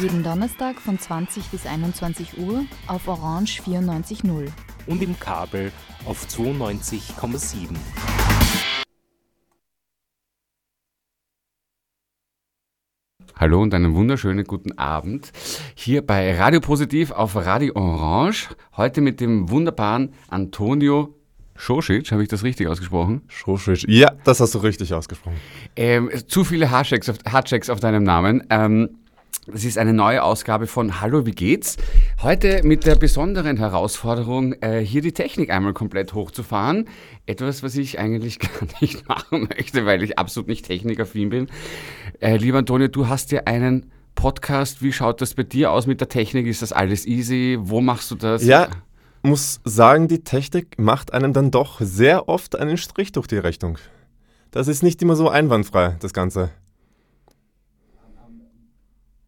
Jeden Donnerstag von 20 bis 21 Uhr auf Orange 94.0. Und im Kabel auf 92,7. Hallo und einen wunderschönen guten Abend hier bei Radio Positiv auf Radio Orange. Heute mit dem wunderbaren Antonio Schosic, habe ich das richtig ausgesprochen? Schosic, ja, das hast du richtig ausgesprochen. Ähm, zu viele Hardchecks auf, Hardchecks auf deinem Namen. Ähm, das ist eine neue Ausgabe von Hallo, wie geht's? Heute mit der besonderen Herausforderung, äh, hier die Technik einmal komplett hochzufahren. Etwas, was ich eigentlich gar nicht machen möchte, weil ich absolut nicht technikaffin bin. Äh, lieber Antonio, du hast ja einen Podcast. Wie schaut das bei dir aus mit der Technik? Ist das alles easy? Wo machst du das? Ja, muss sagen, die Technik macht einem dann doch sehr oft einen Strich durch die Rechnung. Das ist nicht immer so einwandfrei, das Ganze.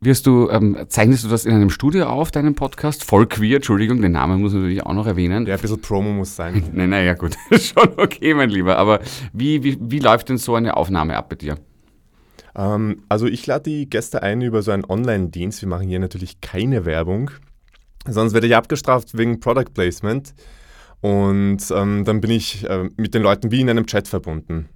Wirst du, ähm, zeichnest du das in einem Studio auf, deinen Podcast? Voll queer, Entschuldigung, den Namen muss ich natürlich auch noch erwähnen. Ja, ein bisschen Promo muss sein. Nein, naja, gut, schon okay, mein Lieber. Aber wie, wie, wie läuft denn so eine Aufnahme ab bei dir? Ähm, also ich lade die Gäste ein über so einen Online-Dienst. Wir machen hier natürlich keine Werbung. Sonst werde ich abgestraft wegen Product Placement. Und ähm, dann bin ich äh, mit den Leuten wie in einem Chat verbunden.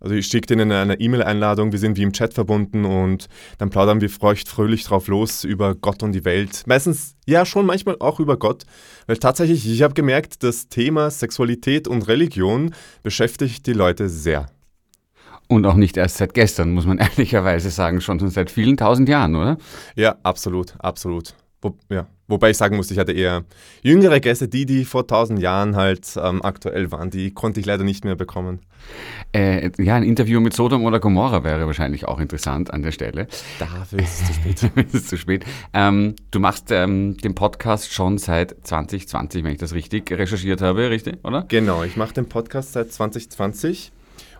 Also ich schicke denen eine E-Mail-Einladung, wir sind wie im Chat verbunden und dann plaudern wir feucht fröhlich drauf los über Gott und die Welt. Meistens, ja schon manchmal auch über Gott, weil tatsächlich, ich habe gemerkt, das Thema Sexualität und Religion beschäftigt die Leute sehr. Und auch nicht erst seit gestern, muss man ehrlicherweise sagen, schon seit vielen tausend Jahren, oder? Ja, absolut, absolut. Ja. Wobei ich sagen muss, ich hatte eher jüngere Gäste, die, die vor tausend Jahren halt ähm, aktuell waren, die konnte ich leider nicht mehr bekommen. Äh, ja, ein Interview mit Sodom oder Gomorra wäre wahrscheinlich auch interessant an der Stelle. Dafür ist es zu spät. ist es zu spät. Ähm, du machst ähm, den Podcast schon seit 2020, wenn ich das richtig recherchiert habe, richtig, oder? Genau, ich mache den Podcast seit 2020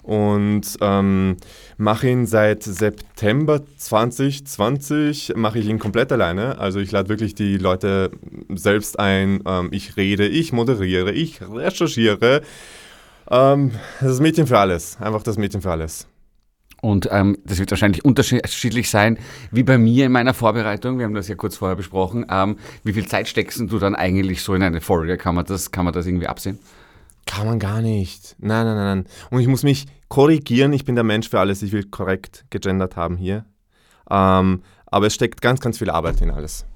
und ähm, mache ihn seit September 2020, mache ich ihn komplett alleine. Also ich lade wirklich die Leute selbst ein, ähm, ich rede, ich moderiere, ich recherchiere. Ähm, das Mädchen für alles, einfach das Mädchen für alles. Und ähm, das wird wahrscheinlich unterschiedlich sein, wie bei mir in meiner Vorbereitung. Wir haben das ja kurz vorher besprochen. Ähm, wie viel Zeit steckst du dann eigentlich so in eine Folge? Kann man das, kann man das irgendwie absehen? Kann man gar nicht. Nein, nein, nein, nein. Und ich muss mich korrigieren. Ich bin der Mensch für alles. Ich will korrekt gegendert haben hier. Ähm, aber es steckt ganz, ganz viel Arbeit in alles.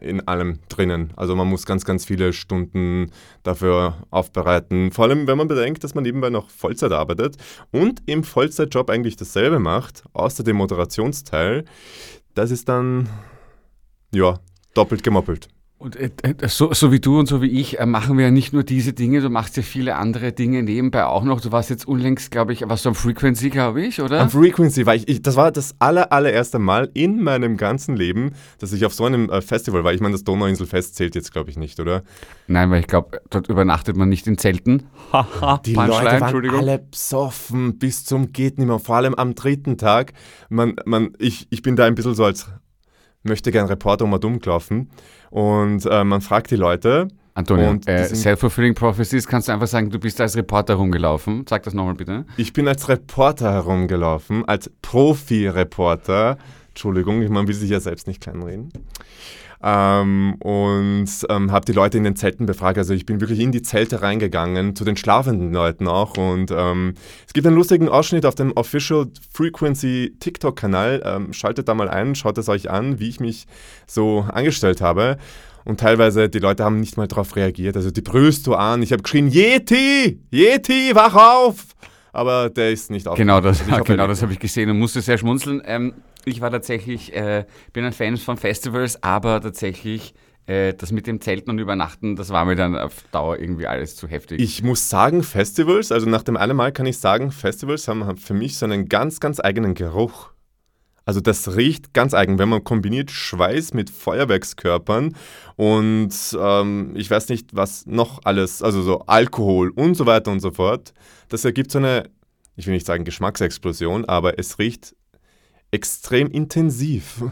In allem drinnen. Also man muss ganz, ganz viele Stunden dafür aufbereiten. Vor allem, wenn man bedenkt, dass man nebenbei noch Vollzeit arbeitet und im Vollzeitjob eigentlich dasselbe macht, außer dem Moderationsteil. Das ist dann, ja, doppelt gemoppelt. Und äh, so, so, wie du und so wie ich äh, machen wir ja nicht nur diese Dinge, du machst ja viele andere Dinge nebenbei auch noch. Du warst jetzt unlängst, glaube ich, warst du am Frequency, glaube ich, oder? Am Frequency war ich, ich, das war das aller, allererste Mal in meinem ganzen Leben, dass ich auf so einem äh, Festival war. Ich meine, das Donauinselfest zählt jetzt, glaube ich, nicht, oder? Nein, weil ich glaube, dort übernachtet man nicht in Zelten. Haha, Die Leute waren alle besoffen bis zum geht nicht mehr. Vor allem am dritten Tag. Man, man, ich, ich bin da ein bisschen so als möchte gern Reporter um und laufen. Und äh, man fragt die Leute. Antonio, äh, Self-Fulfilling Prophecies, kannst du einfach sagen, du bist als Reporter herumgelaufen. Sag das nochmal bitte. Ich bin als Reporter herumgelaufen, als Profi-Reporter. Entschuldigung, man will sich ja selbst nicht kleinreden. Ähm, und ähm, habe die Leute in den Zelten befragt. Also ich bin wirklich in die Zelte reingegangen, zu den schlafenden Leuten auch. Und ähm, es gibt einen lustigen Ausschnitt auf dem Official Frequency TikTok-Kanal. Ähm, schaltet da mal ein, schaut es euch an, wie ich mich so angestellt habe. Und teilweise, die Leute haben nicht mal darauf reagiert. Also die brüllst du an. Ich habe geschrien, Yeti, Yeti, wach auf! Aber der ist nicht aufgewacht. Genau das, genau das habe ich gesehen und musste sehr schmunzeln. Ähm, ich war tatsächlich, äh, bin ein Fan von Festivals, aber tatsächlich äh, das mit dem Zelten und Übernachten, das war mir dann auf Dauer irgendwie alles zu heftig. Ich muss sagen, Festivals, also nach dem einen Mal kann ich sagen, Festivals haben für mich so einen ganz, ganz eigenen Geruch. Also das riecht ganz eigen, wenn man kombiniert Schweiß mit Feuerwerkskörpern und ähm, ich weiß nicht, was noch alles, also so Alkohol und so weiter und so fort. Das ergibt so eine, ich will nicht sagen Geschmacksexplosion, aber es riecht extrem intensiv.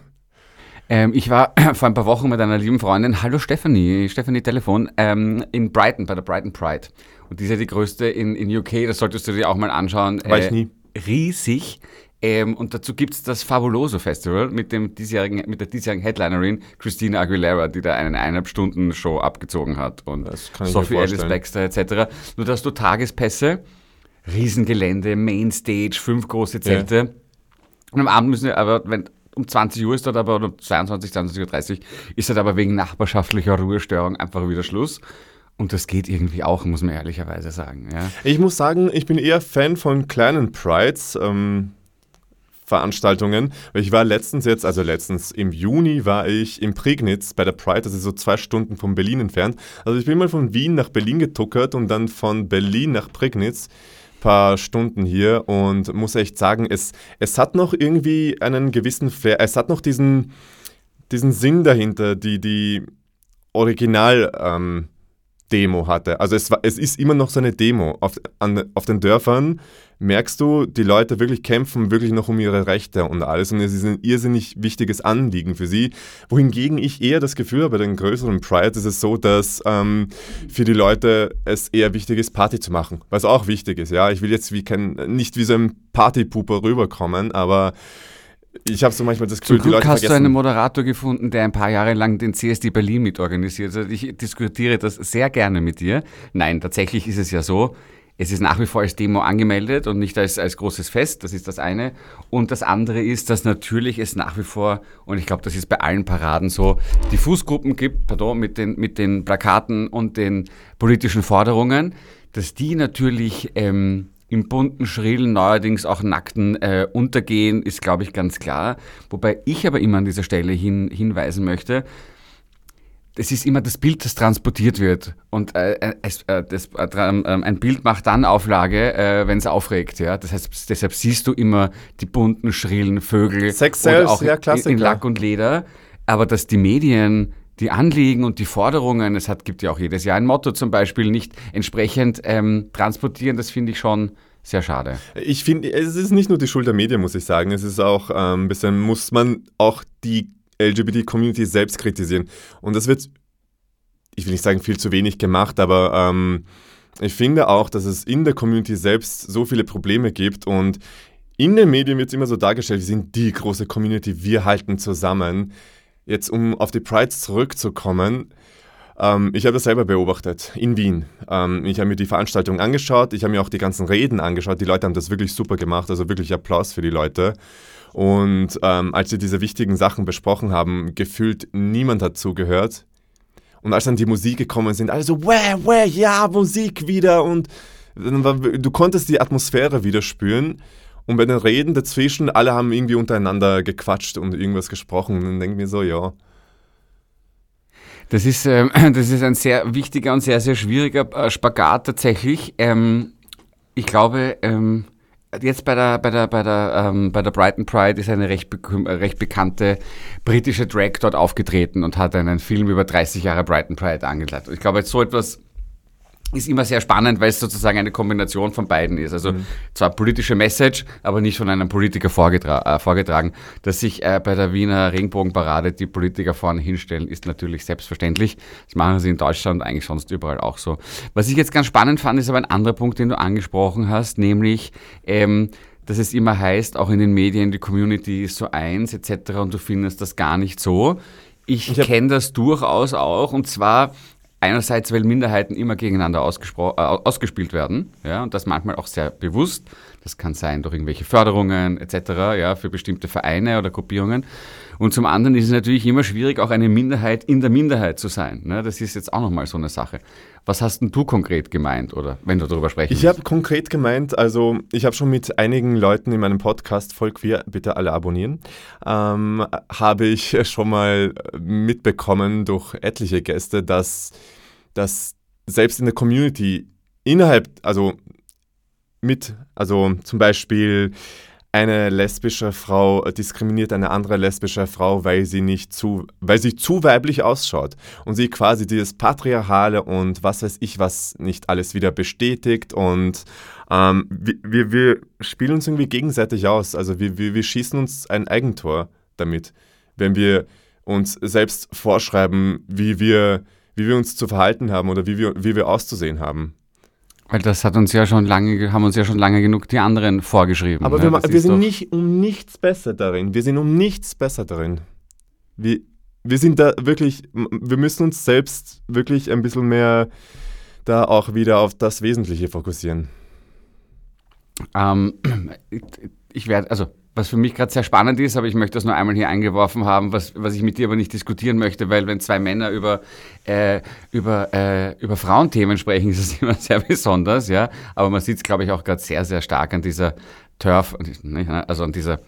Ähm, ich war vor ein paar Wochen mit einer lieben Freundin, hallo Stephanie, Stephanie Telefon, ähm, in Brighton, bei der Brighton Pride. Und die ist ja die größte in, in UK, das solltest du dir auch mal anschauen. War ich nie. Riesig. Ähm, und dazu gibt es das Fabuloso Festival mit, dem diesjährigen, mit der diesjährigen Headlinerin Christina Aguilera, die da eine eineinhalb Stunden Show abgezogen hat. Und Sophie vorstellen. Baxter etc. Nur dass du Tagespässe, Riesengelände, Mainstage, fünf große Zelte. Und am Abend müssen wir aber, wenn um 20 Uhr ist dort aber, oder um 22, 22.30 Uhr, ist dort aber wegen nachbarschaftlicher Ruhestörung einfach wieder Schluss. Und das geht irgendwie auch, muss man ehrlicherweise sagen. Ja. Ich muss sagen, ich bin eher Fan von kleinen Prides. Ähm, Veranstaltungen. Ich war letztens jetzt, also letztens im Juni war ich in Prignitz bei der Pride, das ist so zwei Stunden von Berlin entfernt. Also ich bin mal von Wien nach Berlin getuckert und dann von Berlin nach Prignitz. Paar Stunden hier und muss echt sagen, es, es hat noch irgendwie einen gewissen Flair, es hat noch diesen, diesen Sinn dahinter, die, die Original, ähm, Demo hatte. Also es, war, es ist immer noch so eine Demo. Auf, an, auf den Dörfern merkst du, die Leute wirklich kämpfen wirklich noch um ihre Rechte und alles und es ist ein irrsinnig wichtiges Anliegen für sie. Wohingegen ich eher das Gefühl habe, bei den größeren Prides ist es so, dass ähm, für die Leute es eher wichtig ist, Party zu machen. Was auch wichtig ist, ja. Ich will jetzt wie kein, nicht wie so ein Partypooper rüberkommen, aber ich habe so manchmal das Gefühl, Zum die Glück Leute hast du vergessen. einen Moderator gefunden, der ein paar Jahre lang den CSD Berlin mitorganisiert. Also ich diskutiere das sehr gerne mit dir. Nein, tatsächlich ist es ja so, es ist nach wie vor als Demo angemeldet und nicht als, als großes Fest, das ist das eine. Und das andere ist, dass natürlich es nach wie vor, und ich glaube, das ist bei allen Paraden so, die Fußgruppen gibt, pardon, mit den, mit den Plakaten und den politischen Forderungen, dass die natürlich ähm, im bunten, schrillen, neuerdings auch nackten äh, untergehen, ist, glaube ich, ganz klar. Wobei ich aber immer an dieser Stelle hin, hinweisen möchte, es ist immer das Bild, das transportiert wird. Und äh, es, äh, das, äh, ähm, ein Bild macht dann Auflage, äh, wenn es aufregt. Ja? Das heißt, deshalb siehst du immer die bunten, schrillen Vögel Sex oder auch ja, in, in Lack und Leder. Aber dass die Medien die Anliegen und die Forderungen, es hat, gibt ja auch jedes Jahr ein Motto zum Beispiel, nicht entsprechend ähm, transportieren, das finde ich schon sehr schade. Ich finde, es ist nicht nur die Schuld der Medien, muss ich sagen. Es ist auch ähm, ein bisschen, muss man auch die LGBT-Community selbst kritisieren. Und das wird, ich will nicht sagen, viel zu wenig gemacht, aber ähm, ich finde auch, dass es in der Community selbst so viele Probleme gibt und in den Medien wird es immer so dargestellt, wir sind die große Community, wir halten zusammen. Jetzt, um auf die Prides zurückzukommen, ähm, ich habe das selber beobachtet in Wien. Ähm, ich habe mir die Veranstaltung angeschaut, ich habe mir auch die ganzen Reden angeschaut. Die Leute haben das wirklich super gemacht, also wirklich Applaus für die Leute. Und ähm, als sie diese wichtigen Sachen besprochen haben, gefühlt niemand hat zugehört. Und als dann die Musik gekommen sind, alle so, wäh, wäh, ja, Musik wieder. Und du konntest die Atmosphäre wieder spüren. Und bei den Reden dazwischen, alle haben irgendwie untereinander gequatscht und irgendwas gesprochen. Und dann denke ich mir so, ja. Das ist, ähm, das ist ein sehr wichtiger und sehr, sehr schwieriger äh, Spagat tatsächlich. Ähm, ich glaube, ähm, jetzt bei der, bei der, bei der, ähm, bei der Brighton Pride ist eine recht, äh, recht bekannte britische Drag dort aufgetreten und hat einen Film über 30 Jahre Brighton Pride angeleitet. Ich glaube, jetzt so etwas ist immer sehr spannend, weil es sozusagen eine Kombination von beiden ist. Also zwar politische Message, aber nicht von einem Politiker vorgetra äh, vorgetragen. Dass sich äh, bei der Wiener Regenbogenparade die Politiker vorne hinstellen, ist natürlich selbstverständlich. Das machen sie in Deutschland eigentlich sonst überall auch so. Was ich jetzt ganz spannend fand, ist aber ein anderer Punkt, den du angesprochen hast, nämlich ähm, dass es immer heißt, auch in den Medien, die Community ist so eins etc. und du findest das gar nicht so. Ich, Ich kenne das durchaus auch und zwar einerseits, weil Minderheiten immer gegeneinander äh, ausgespielt werden, ja, und das manchmal auch sehr bewusst. Das kann sein durch irgendwelche Förderungen etc., ja, für bestimmte Vereine oder Gruppierungen. Und zum anderen ist es natürlich immer schwierig, auch eine Minderheit in der Minderheit zu sein. Ne? Das ist jetzt auch nochmal so eine Sache. Was hast denn du konkret gemeint, oder wenn du darüber sprechen Ich habe konkret gemeint, also ich habe schon mit einigen Leuten in meinem Podcast, voll queer, bitte alle abonnieren, ähm, habe ich schon mal mitbekommen durch etliche Gäste, dass, dass selbst in der Community innerhalb, also mit, also zum Beispiel eine lesbische Frau diskriminiert eine andere lesbische Frau, weil sie nicht zu, weil sie zu weiblich ausschaut und sie quasi dieses patriarchale und was weiß ich was nicht alles wieder bestätigt und ähm, wir, wir spielen uns irgendwie gegenseitig aus. Also wir, wir, wir schießen uns ein Eigentor damit, wenn wir uns selbst vorschreiben, wie wir, wie wir uns zu verhalten haben oder wie wir, wie wir auszusehen haben. Weil das hat uns ja schon lange, haben uns ja schon lange genug die anderen vorgeschrieben. Aber ne? wir, wir sind nicht um nichts besser darin. Wir sind um nichts besser darin. Wir, wir sind da wirklich, wir müssen uns selbst wirklich ein bisschen mehr da auch wieder auf das Wesentliche fokussieren. Ähm, ich werde, also was für mich gerade sehr spannend ist, aber ich möchte das nur einmal hier eingeworfen haben, was, was ich mit dir aber nicht diskutieren möchte, weil wenn zwei Männer über, äh, über, äh, über Frauenthemen sprechen, ist es immer sehr besonders, ja. Aber man sieht es, glaube ich, auch gerade sehr, sehr stark an dieser Turf, also an dieser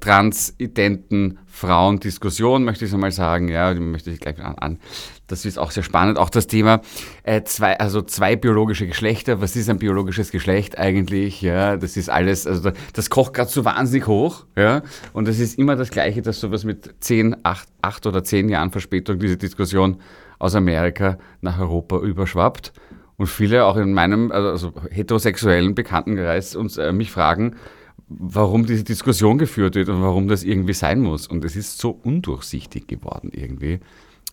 transidenten Frauendiskussion, möchte ich so mal sagen, ja, die möchte ich gleich an, an. Das ist auch sehr spannend. Auch das Thema äh, zwei, also zwei biologische Geschlechter. Was ist ein biologisches Geschlecht eigentlich? Ja, das ist alles, also da- das kocht gerade so wahnsinnig hoch, ja. Und es ist immer das Gleiche, dass sowas mit zehn, acht, acht oder zehn Jahren Verspätung diese Diskussion aus Amerika nach Europa überschwappt. Und viele auch in meinem also heterosexuellen Bekanntenkreis uns äh, mich fragen, warum diese Diskussion geführt wird und warum das irgendwie sein muss. Und es ist so undurchsichtig geworden irgendwie.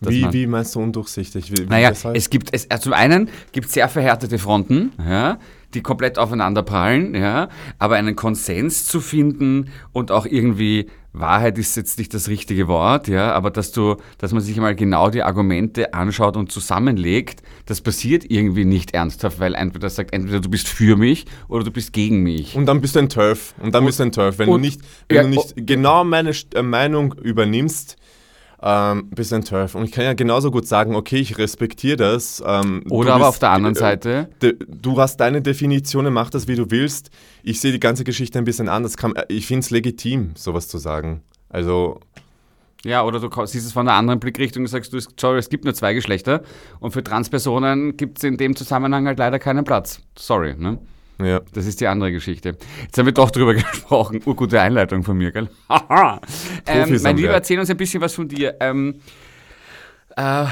Wie, man- wie meinst du undurchsichtig? Wie, naja, es gibt, es, äh, zum einen gibt es sehr verhärtete Fronten, ja, die komplett aufeinander prallen, ja, aber einen Konsens zu finden und auch irgendwie, Wahrheit ist jetzt nicht das richtige Wort, ja, aber dass du, dass man sich mal genau die Argumente anschaut und zusammenlegt, das passiert irgendwie nicht ernsthaft, weil entweder sagt, entweder du bist für mich oder du bist gegen mich. Und dann bist du ein Turf. Und dann bist du ein Turf. Wenn du und- nicht, wenn ja, du nicht genau meine St- äh, Meinung übernimmst, ähm, ein Turf. Und ich kann ja genauso gut sagen, okay, ich respektiere das. Ähm, Oder aber bist- auf der anderen äh, Seite, de- Du hast deine Definition, mach das, wie du willst. Ich sehe die ganze Geschichte ein bisschen anders. Kann, äh, ich finde es legitim, sowas zu sagen. Also, Ja, oder du siehst es von einer anderen Blickrichtung und sagst, du, sorry, es gibt nur zwei Geschlechter und für Transpersonen gibt es in dem Zusammenhang halt leider keinen Platz. Sorry, ne? Ja. Das ist die andere Geschichte. Jetzt haben wir doch drüber gesprochen. Urgute Einleitung von mir, gell? Ähm, mein Lieber, erzähl uns ein bisschen was von dir. Ähm, äh,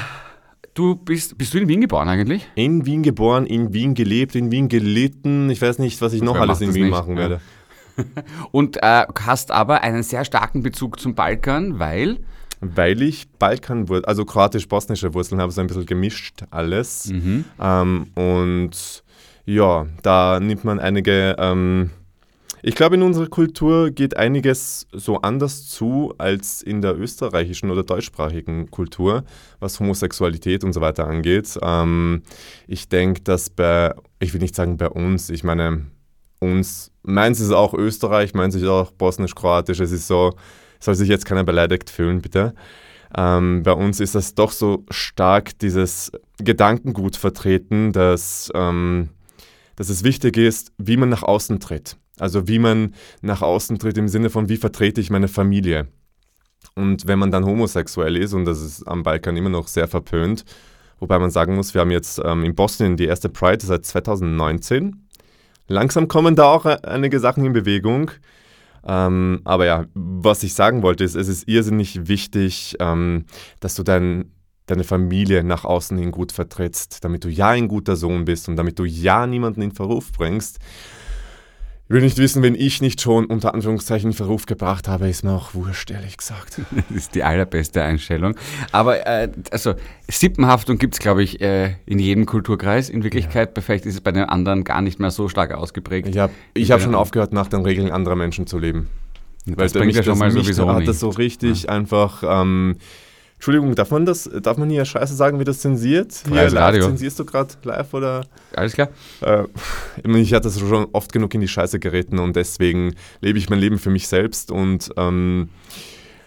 du bist, bist du in Wien geboren eigentlich? In Wien geboren, in Wien gelebt, in Wien gelitten. Ich weiß nicht, was ich noch Wer alles in Wien nicht, machen ja. werde. Und äh, hast aber einen sehr starken Bezug zum Balkan, weil Weil ich Balkanwurzeln, also kroatisch-bosnische Wurzeln habe, so ein bisschen gemischt alles. Mhm. Ähm, und ja, da nimmt man einige. Ähm, ich glaube, in unserer Kultur geht einiges so anders zu als in der österreichischen oder deutschsprachigen Kultur, was Homosexualität und so weiter angeht. Ähm, ich denke, dass bei, ich will nicht sagen bei uns, ich meine, uns, meins ist auch Österreich, meins ist auch bosnisch-kroatisch, es ist so, soll sich jetzt keiner beleidigt fühlen, bitte. Ähm, bei uns ist das doch so stark, dieses Gedankengut vertreten, dass, ähm, dass es wichtig ist, wie man nach außen tritt. Also wie man nach außen tritt im Sinne von, wie vertrete ich meine Familie. Und wenn man dann homosexuell ist, und das ist am Balkan immer noch sehr verpönt, wobei man sagen muss, wir haben jetzt ähm, in Bosnien die erste Pride seit 2019. Langsam kommen da auch äh, einige Sachen in Bewegung. Ähm, aber ja, was ich sagen wollte, ist, es ist irrsinnig wichtig, ähm, dass du dein, deine Familie nach außen hin gut vertrittst, damit du ja ein guter Sohn bist und damit du ja niemanden in Verruf bringst. Ich will nicht wissen, wenn ich nicht schon unter Anführungszeichen in Verruf gebracht habe, ist mir auch wurscht, ehrlich gesagt. Das ist die allerbeste Einstellung. Aber äh, also Sippenhaftung gibt es, glaube ich, äh, in jedem Kulturkreis. In Wirklichkeit, vielleicht ist es bei den anderen gar nicht mehr so stark ausgeprägt. Ich habe hab schon aufgehört, nach den Regeln anderer Menschen zu leben. das der bringt mich- ja schon mal mich sowieso hat nicht. das so richtig einfach. Ähm, Entschuldigung, darf man das? Darf man hier Scheiße sagen, wie das zensiert? Hier Freies live, Radio. Zensierst du gerade live oder? Alles klar? Äh, ich hatte das schon oft genug in die Scheiße geritten und deswegen lebe ich mein Leben für mich selbst und ähm,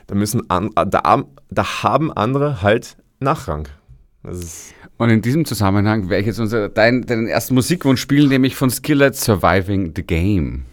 da müssen an, da, da haben andere halt Nachrang. Und in diesem Zusammenhang werde ich jetzt unser, dein, deinen ersten Musikwunsch spielen, nämlich von Skillet Surviving the Game.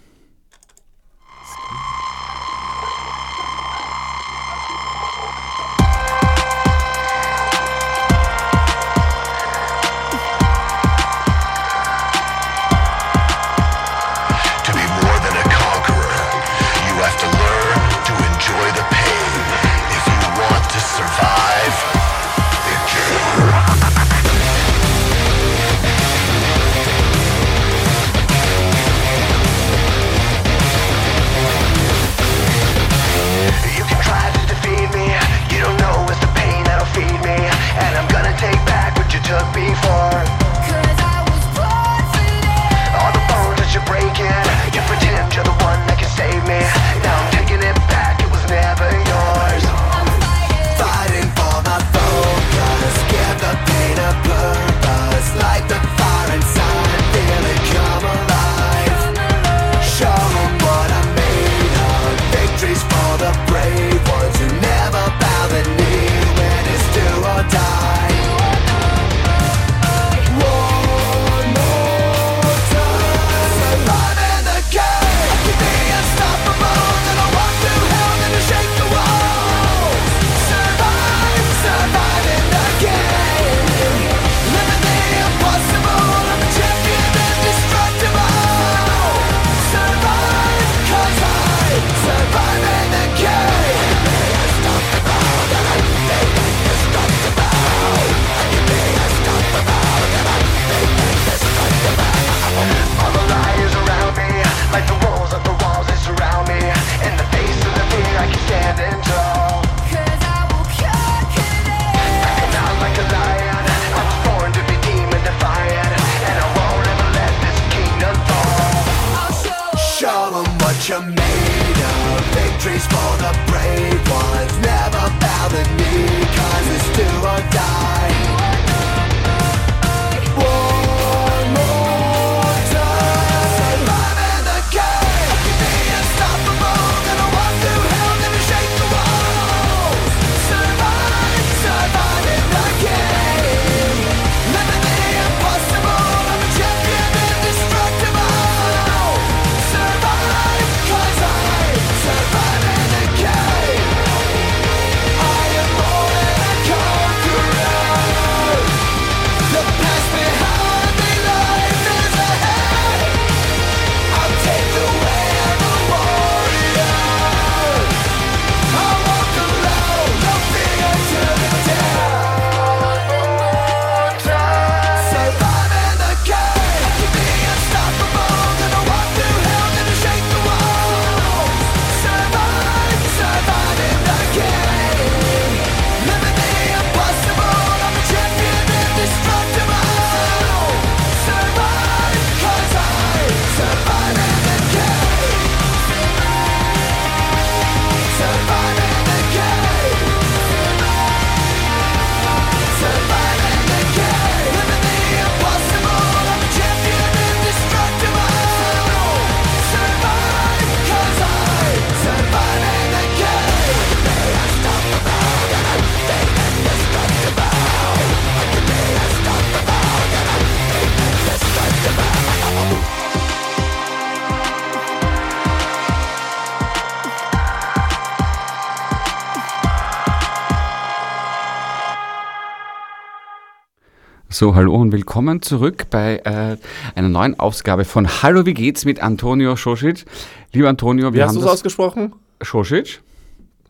So, hallo und willkommen zurück bei äh, einer neuen Ausgabe von Hallo, wie geht's mit Antonio Schosic. Lieber Antonio, Wie wir hast du es ausgesprochen? Schosic?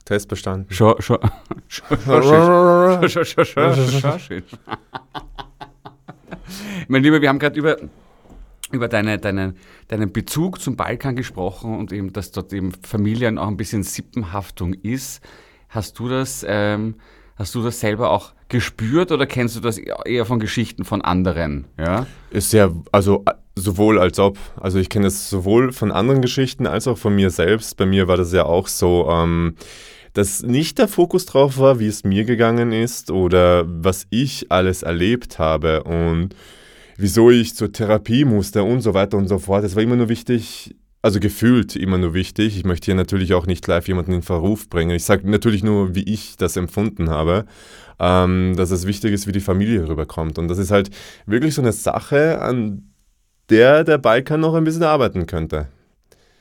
Test bestanden. Scho, Scho. Mein Lieber, wir haben gerade über, über deine, deine, deinen Bezug zum Balkan gesprochen und eben, dass dort eben Familien auch ein bisschen Sippenhaftung ist. Hast du das, ähm, hast du das selber auch gespürt oder kennst du das eher von Geschichten von anderen? Ja? Ist ja, also äh, sowohl als ob. Also ich kenne es sowohl von anderen Geschichten als auch von mir selbst. Bei mir war das ja auch so, ähm, dass nicht der Fokus drauf war, wie es mir gegangen ist oder was ich alles erlebt habe und wieso ich zur Therapie musste und so weiter und so fort. Es war immer nur wichtig, also gefühlt immer nur wichtig. Ich möchte hier natürlich auch nicht live jemanden in Verruf bringen. Ich sage natürlich nur, wie ich das empfunden habe, ähm, dass es wichtig ist, wie die Familie rüberkommt. Und das ist halt wirklich so eine Sache, an der der Balkan noch ein bisschen arbeiten könnte,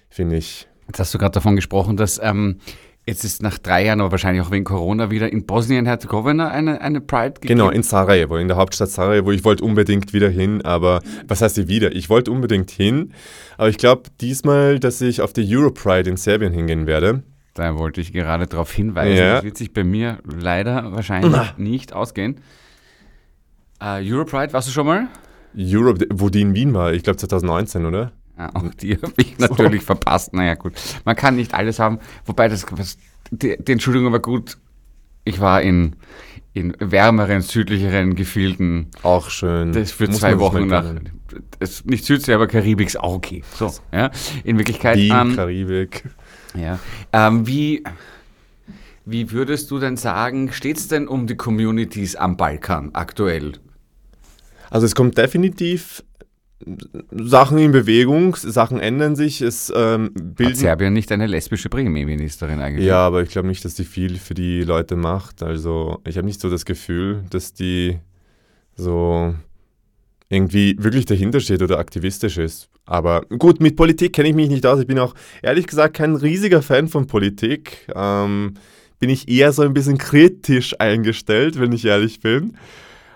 finde ich. Jetzt hast du gerade davon gesprochen, dass ähm, jetzt ist nach drei Jahren, aber wahrscheinlich auch wegen Corona wieder in Bosnien-Herzegowina eine, eine Pride gegeben. Genau, in Sarajevo, in der Hauptstadt Sarajevo. Ich wollte unbedingt wieder hin, aber was heißt hier wieder? Ich wollte unbedingt hin, aber ich glaube diesmal, dass ich auf die Europride in Serbien hingehen werde. Da wollte ich gerade darauf hinweisen. Ja. Das wird sich bei mir leider wahrscheinlich nicht ausgehen. Äh, Europride, warst du schon mal? Europe, wo die in Wien war, ich glaube 2019, oder? Ja, auch die habe ich natürlich verpasst. Naja, gut. Man kann nicht alles haben. Wobei, das, was, die, die Entschuldigung war gut. Ich war in, in wärmeren, südlicheren Gefilden. Auch schön. Das für Muss zwei Wochen nach. Es, nicht Südsee, aber Karibik ist auch okay. So, ja. In Wirklichkeit. Wien, ähm, Karibik. Ja. Ähm, wie, wie würdest du denn sagen, steht es denn um die Communities am Balkan aktuell? Also es kommt definitiv Sachen in Bewegung, Sachen ändern sich, es ähm, Hat. Serbien nicht eine lesbische Premierministerin eigentlich? Ja, aber ich glaube nicht, dass die viel für die Leute macht. Also ich habe nicht so das Gefühl, dass die so irgendwie wirklich dahinter steht oder aktivistisch ist. Aber gut, mit Politik kenne ich mich nicht aus. Ich bin auch ehrlich gesagt kein riesiger Fan von Politik. Ähm, bin ich eher so ein bisschen kritisch eingestellt, wenn ich ehrlich bin.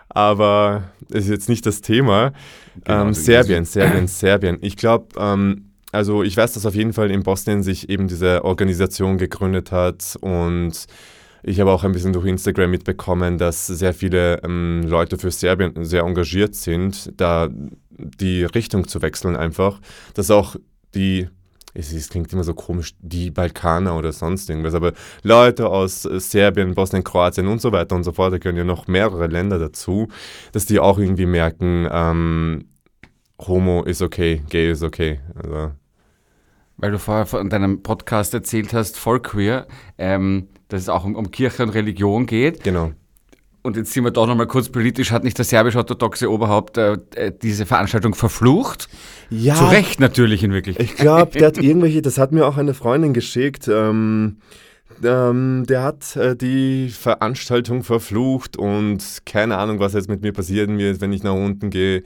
Aber es ist jetzt nicht das Thema. Genau, ähm, also Serbien, Serbien, Serbien. Ich glaube, ähm, also ich weiß, dass auf jeden Fall in Bosnien sich eben diese Organisation gegründet hat und ich habe auch ein bisschen durch Instagram mitbekommen, dass sehr viele ähm, Leute für Serbien sehr engagiert sind, da die Richtung zu wechseln einfach, dass auch die, es, klingt immer so komisch, die Balkaner oder sonst irgendwas, aber Leute aus äh, Serbien, Bosnien, Kroatien und so weiter und so fort, da gehören ja noch mehrere Länder dazu, dass die auch irgendwie merken, ähm, Homo ist okay, gay ist okay. Also, weil du vorher von deinem Podcast erzählt hast, voll queer, ähm, dass es auch um, um Kirche und Religion geht. Genau. Und jetzt sind wir doch nochmal kurz politisch, hat nicht der serbisch-orthodoxe Oberhaupt äh, äh, diese Veranstaltung verflucht? Ja, Zu Recht natürlich in Wirklichkeit. Ich glaube, der hat irgendwelche, das hat mir auch eine Freundin geschickt. Ähm, ähm, der hat äh, die Veranstaltung verflucht und keine Ahnung, was jetzt mit mir passieren wird, wenn ich nach unten gehe.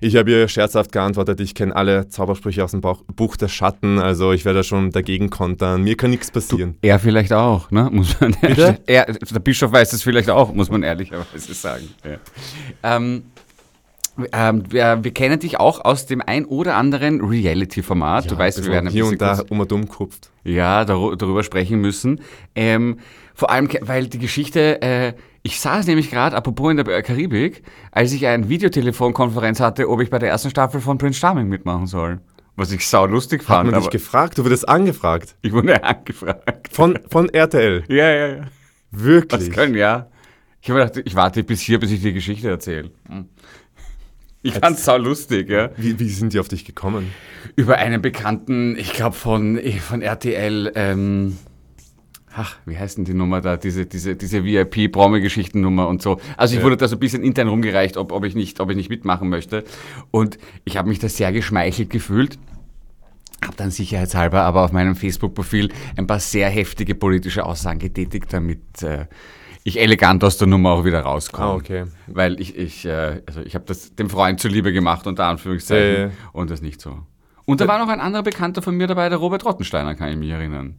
Ich habe ihr scherzhaft geantwortet, ich kenne alle Zaubersprüche aus dem Bauch, Buch der Schatten, also ich werde schon dagegen kontern. Mir kann nichts passieren. Er vielleicht auch, ne? Muss man Bitte? er, der Bischof weiß es vielleicht auch, muss man ehrlicherweise sagen. Ja. Ähm, ähm, wir, wir kennen dich auch aus dem ein oder anderen Reality-Format. du weißt, wir werden hier und da um und um kupft. ja, darüber sprechen müssen. Ähm, vor allem, weil die Geschichte, äh, ich saß nämlich gerade, apropos in der Karibik, als ich eine Videotelefonkonferenz hatte, ob ich bei der ersten Staffel von Prince Charming mitmachen soll. Was ich sau lustig Hat fand, man dich gefragt? Du wurdest angefragt. ich wurde angefragt. Von, von RTL. Ja, ja, ja. Das Wirklich. können, ja. Ich habe gedacht, ich warte bis hier, bis ich die Geschichte erzähle. Hm. Ich fand's sau lustig, ja. Wie, wie sind die auf dich gekommen? Über einen Bekannten, ich glaube von, eh, von RTL, ähm, ach, wie heißt denn die Nummer da, diese, diese, diese VIP-Promi-Geschichtennummer und so. Also ich Ja. wurde da so ein bisschen intern rumgereicht, ob, ob, ich, nicht, ob ich nicht mitmachen möchte. Und ich habe mich da sehr geschmeichelt gefühlt. Habe dann sicherheitshalber aber auf meinem Facebook-Profil ein paar sehr heftige politische Aussagen getätigt, damit äh, ich elegant aus der Nummer auch wieder rauskomme. Ah, okay. Weil ich, ich, äh, also ich habe das dem Freund zuliebe gemacht, unter Anführungszeichen, Ja, ja. und das nicht so. Und da war noch ein anderer Bekannter von mir dabei, der Robert Rottensteiner, kann ich mich erinnern.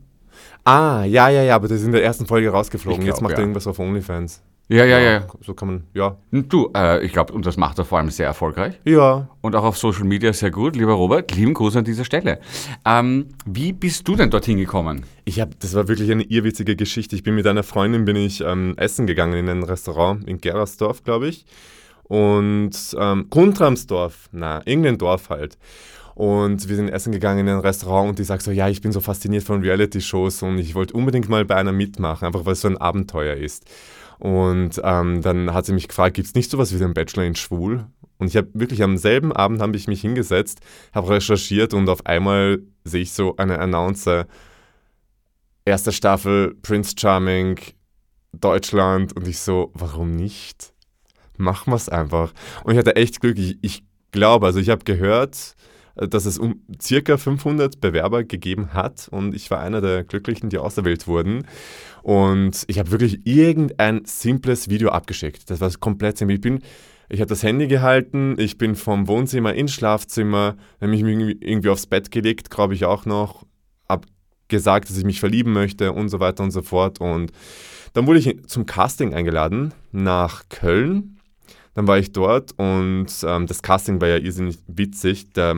Ah, ja, ja, ja, aber das ist in der ersten Folge rausgeflogen. Ich Jetzt glaub, macht ja. er irgendwas auf OnlyFans. Ja, ja, ja. So kann man, ja. Und Du, äh, ich glaube, und das macht er vor allem sehr erfolgreich. Ja. Und auch auf Social Media sehr gut. Lieber Robert, lieben Gruß an dieser Stelle. Ähm, wie bist du denn dorthin gekommen? Ich habe, das war wirklich eine irrwitzige Geschichte. Ich bin mit einer Freundin, bin ich ähm, essen gegangen in ein Restaurant in Gerersdorf, glaube ich. Und ähm, Guntramsdorf, na, irgendein Dorf halt. Und wir sind essen gegangen in ein Restaurant und die sagt so, ja, ich bin so fasziniert von Reality-Shows und ich wollte unbedingt mal bei einer mitmachen, einfach weil es so ein Abenteuer ist. Und ähm, dann hat sie mich gefragt, gibt es nicht sowas wie den Bachelor in Schwul? Und ich habe wirklich am selben Abend habe ich mich hingesetzt, habe recherchiert und auf einmal sehe ich so eine Announcer, erste Staffel Prince Charming, Deutschland und ich so, warum nicht? Machen wir es einfach. Und ich hatte echt Glück. Ich, ich glaube, also ich habe gehört, dass es um circa 500 Bewerber gegeben hat und ich war einer der Glücklichen, die auserwählt wurden. Und ich habe wirklich irgendein simples Video abgeschickt. Das war komplett simpel. Ich bin, ich habe das Handy gehalten, ich bin vom Wohnzimmer ins Schlafzimmer, habe mich irgendwie aufs Bett gelegt, glaube ich auch noch, habe gesagt, dass ich mich verlieben möchte und so weiter und so fort. Und dann wurde ich zum Casting eingeladen nach Köln. Dann war ich dort und ähm, das Casting war ja irrsinnig witzig. Da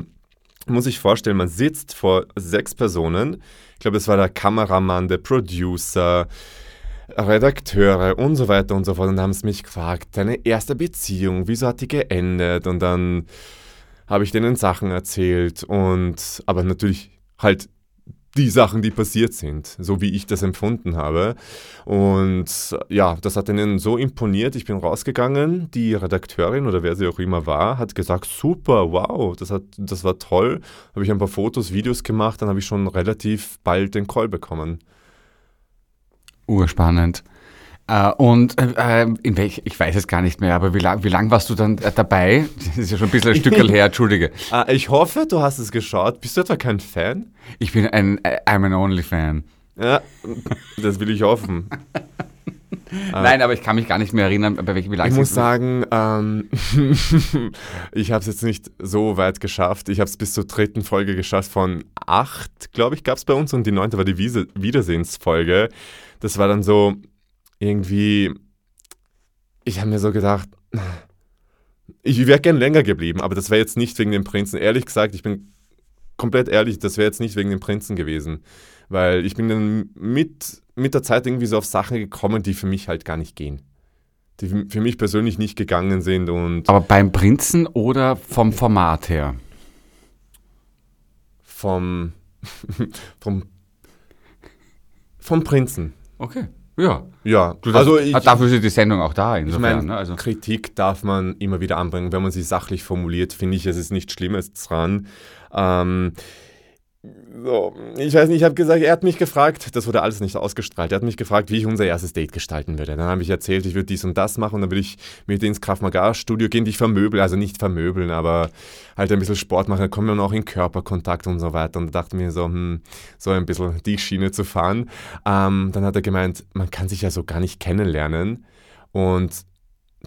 muss ich vorstellen, man sitzt vor sechs Personen. Ich glaube, das war der Kameramann, der Producer, Redakteure und so weiter und so fort. Und haben sie mich gefragt, deine erste Beziehung, wieso hat die geendet? Und dann habe ich denen Sachen erzählt und aber natürlich halt die Sachen, die passiert sind, so wie ich das empfunden habe. Und ja, das hat ihnen so imponiert. Ich bin rausgegangen. Die Redakteurin oder wer sie auch immer war, hat gesagt, super, wow, das, hat, das war toll. Habe ich ein paar Fotos, Videos gemacht, dann habe ich schon relativ bald den Call bekommen. Urspannend. Äh, und äh, in welch, ich weiß es gar nicht mehr, aber wie lang, wie lang warst du dann äh, dabei? Das ist ja schon ein bisschen ein Stückel her, entschuldige. Ah, ich hoffe, du hast es geschaut. Bist du etwa kein Fan? Ich bin ein äh, I'm an Only-Fan. Ja, das will ich hoffen. Nein, aber ich kann mich gar nicht mehr erinnern, bei welchem wie lang Ich muss sagen, ähm, ich habe es jetzt nicht so weit geschafft. Ich habe es bis zur dritten Folge geschafft von acht, glaube ich, gab es bei uns und die neunte war die Wiese Wiedersehensfolge. Das war dann so irgendwie, ich habe mir so gedacht, ich wäre gern länger geblieben, aber das wäre jetzt nicht wegen dem Prinzen. Ehrlich gesagt, ich bin komplett ehrlich, das wäre jetzt nicht wegen dem Prinzen gewesen. Weil ich bin dann mit, mit der Zeit irgendwie so auf Sachen gekommen, die für mich halt gar nicht gehen. Die für für mich persönlich nicht gegangen sind und Aber beim Prinzen oder vom Format her? vom, vom, vom Prinzen. Okay. Ja. Ja, Du, also das, ich, dafür ist die Sendung auch da, ich insofern. meine, ne? also, Kritik darf man immer wieder anbringen, wenn man sie sachlich formuliert, finde ich, es ist nichts Schlimmes dran. Ähm, so, ich weiß nicht, ich habe gesagt, er hat mich gefragt, das wurde alles nicht ausgestrahlt, er hat mich gefragt, wie ich unser erstes Date gestalten würde. Dann habe ich erzählt, ich würde dies und das machen und dann würde ich mit ins Krav Maga Studio gehen, dich vermöbeln, also nicht vermöbeln, aber halt ein bisschen Sport machen, dann kommen wir noch in Körperkontakt und so weiter. Und da dachte mir so, hm, so ein bisschen die Schiene zu fahren. Ähm, dann hat er gemeint, man kann sich ja so gar nicht kennenlernen und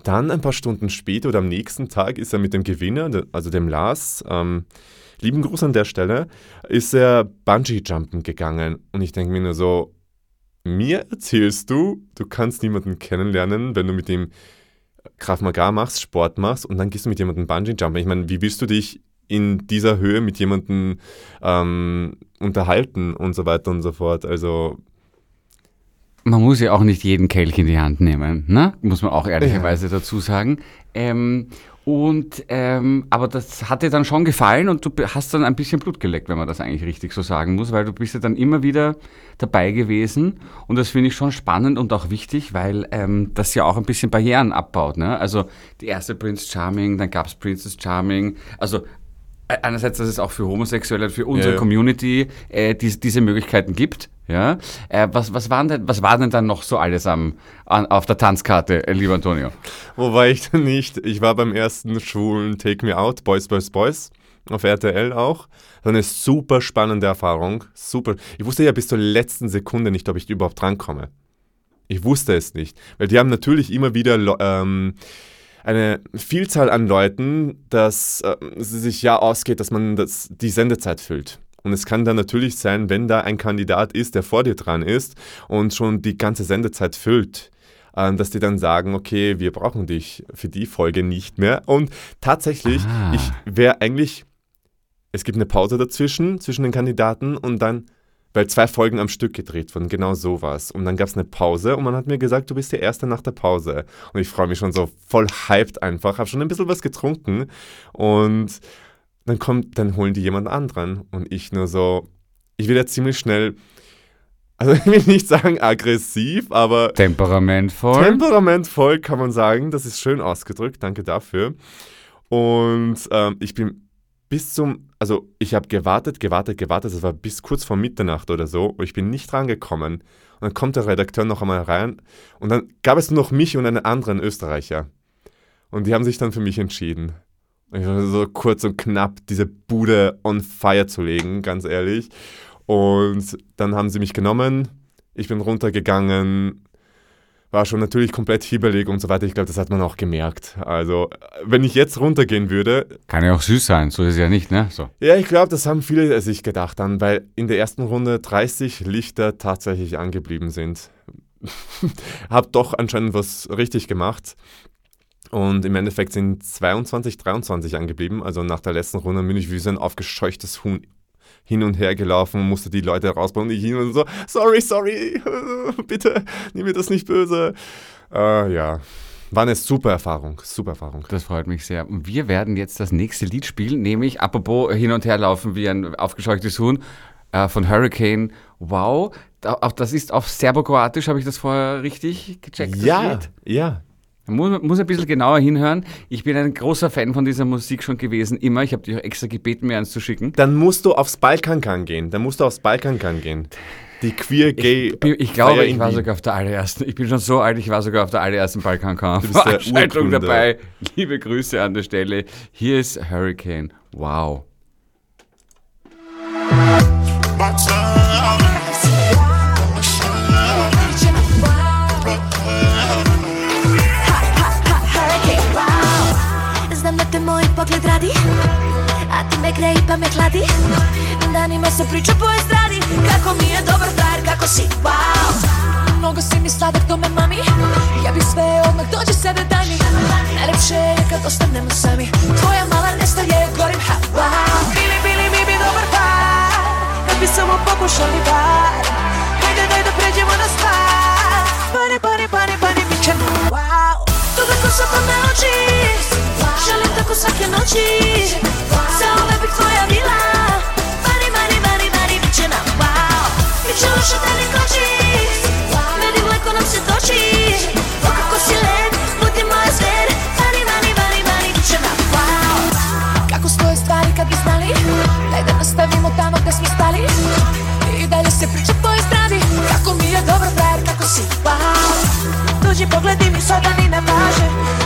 dann ein paar Stunden später oder am nächsten Tag ist er mit dem Gewinner, also dem Lars, ähm, lieben Gruß an der Stelle, ist er Bungee-Jumpen gegangen. Und ich denke mir nur so, mir erzählst du, du kannst niemanden kennenlernen, wenn du mit ihm Krav Maga machst, Sport machst und dann gehst du mit jemandem Bungee-Jumpen. Ich meine, wie willst du dich in dieser Höhe mit jemandem ähm, unterhalten und so weiter und so fort? Also Man muss ja auch nicht jeden Kelch in die Hand nehmen, ne? muss man auch ehrlicherweise dazu sagen. Ähm, und, ähm, aber das hat dir dann schon gefallen und du hast dann ein bisschen Blut geleckt, wenn man das eigentlich richtig so sagen muss, weil du bist ja dann immer wieder dabei gewesen und das finde ich schon spannend und auch wichtig, weil ähm, das ja auch ein bisschen Barrieren abbaut. Ne? Also die erste Prince Charming, dann gab es Princess Charming, also einerseits, dass es auch für Homosexuelle, für unsere Ja, ja. Community äh, dies, diese Möglichkeiten gibt. Ja? Äh, was, was, waren denn, was war denn dann noch so alles am, an, auf der Tanzkarte, äh, lieber Antonio? Wo war ich denn nicht? Ich war beim ersten schwulen Take Me Out, Boys, Boys, Boys, auf RTL auch. So eine super spannende Erfahrung. Super. Ich wusste ja bis zur letzten Sekunde nicht, ob ich überhaupt drankomme. Ich wusste es nicht. Weil die haben natürlich immer wieder ähm, eine Vielzahl an Leuten, dass äh, es sich ja ausgeht, dass man das, die Sendezeit füllt. Und es kann dann natürlich sein, wenn da ein Kandidat ist, der vor dir dran ist und schon die ganze Sendezeit füllt, ähm, dass die dann sagen, okay, wir brauchen dich für die Folge nicht mehr. Und tatsächlich, Ah. ich wäre eigentlich, es gibt eine Pause dazwischen, zwischen den Kandidaten und dann, weil zwei Folgen am Stück gedreht wurden, genau sowas. Und dann gab es eine Pause und man hat mir gesagt, du bist der Erste nach der Pause. Und ich freue mich schon so voll hyped einfach, habe schon ein bisschen was getrunken und dann kommt, dann holen die jemand anderen und ich nur so, ich will ja ziemlich schnell, also ich will nicht sagen aggressiv, aber Temperamentvoll. Temperamentvoll kann man sagen, das ist schön ausgedrückt, danke dafür. Und ähm, ich bin bis zum, also ich habe gewartet, gewartet, gewartet, das war bis kurz vor Mitternacht oder so, und ich bin nicht rangekommen. Und dann kommt der Redakteur noch einmal rein und dann gab es nur noch mich und einen anderen Österreicher. Und die haben sich dann für mich entschieden. Ich war so kurz und knapp, diese Bude on fire zu legen, ganz ehrlich. Und dann haben sie mich genommen, ich bin runtergegangen, war schon natürlich komplett hibbelig und so weiter. Ich glaube, das hat man auch gemerkt. Also, wenn ich jetzt runtergehen würde, Kann ja auch süß sein, so ist es ja nicht, ne? So. ja, ich glaube, das haben viele sich gedacht dann, weil in der ersten Runde 30 Lichter tatsächlich angeblieben sind. Hab doch anscheinend was richtig gemacht. Und im Endeffekt sind 22, 23 angeblieben. Also nach der letzten Runde bin ich wie so ein aufgescheuchtes Huhn hin und her gelaufen und musste die Leute rausbauen und ich hin und so, sorry, sorry, bitte, nimm mir das nicht böse. Äh, ja, war eine super Erfahrung, super Erfahrung. Das freut mich sehr. Und wir werden jetzt das nächste Lied spielen, nämlich apropos hin und her laufen wie ein aufgescheuchtes Huhn äh, von Hurricane. Wow, auch das ist auf Serbokroatisch, habe ich das vorher richtig gecheckt? Ja, ja. Man muss, muss ein bisschen genauer hinhören. Ich bin ein großer Fan von dieser Musik schon gewesen, immer. Ich habe dich auch extra gebeten, mir eins zu schicken. Dann musst du aufs Balkankan gehen. Dann musst du aufs Balkankan gehen. Die queer gay. Ich, bin- ich glaube, ich war sogar auf der allerersten. Ich bin schon so alt, ich war sogar auf der allerersten Balkankan-Veranstaltung dabei. Liebe Grüße an der Stelle. Hier ist Hurricane. Wow. Znam te moj pogled radi A ti me greji pa me hladi. Danima se priča po estradi Kako mi je dobar frajer, kako si wow. Mnogo si mi sladak, to me mami. Ja bih sve odmah dođi sebe daj mi. Najlepše je kad ostanemo sami Tvoja mala nestalje, gorim ha wow. Bili, bili mi bi dobar par Kad bi samo pokušali bar Hajde daj da pređemo na stvar Pani, pani, pani, pani, bit će wow toga ko коса me oči Želim tako svake noći Zaove bih tvoja bila Mari, mari, mari, mari, bit će nam wow Bit će loša da ne koči Meni mleko nam se toči O kako si lep, budi moja zver Mari, mari, mari, mari, bit će nam wow Kako stoje stvari kad bi да Daj da nastavimo tamo gde smo stali I dalje se priča tvoje strani Kako mi je dobro, frajer, kako Tuđi pogledi mi sada ni ne važe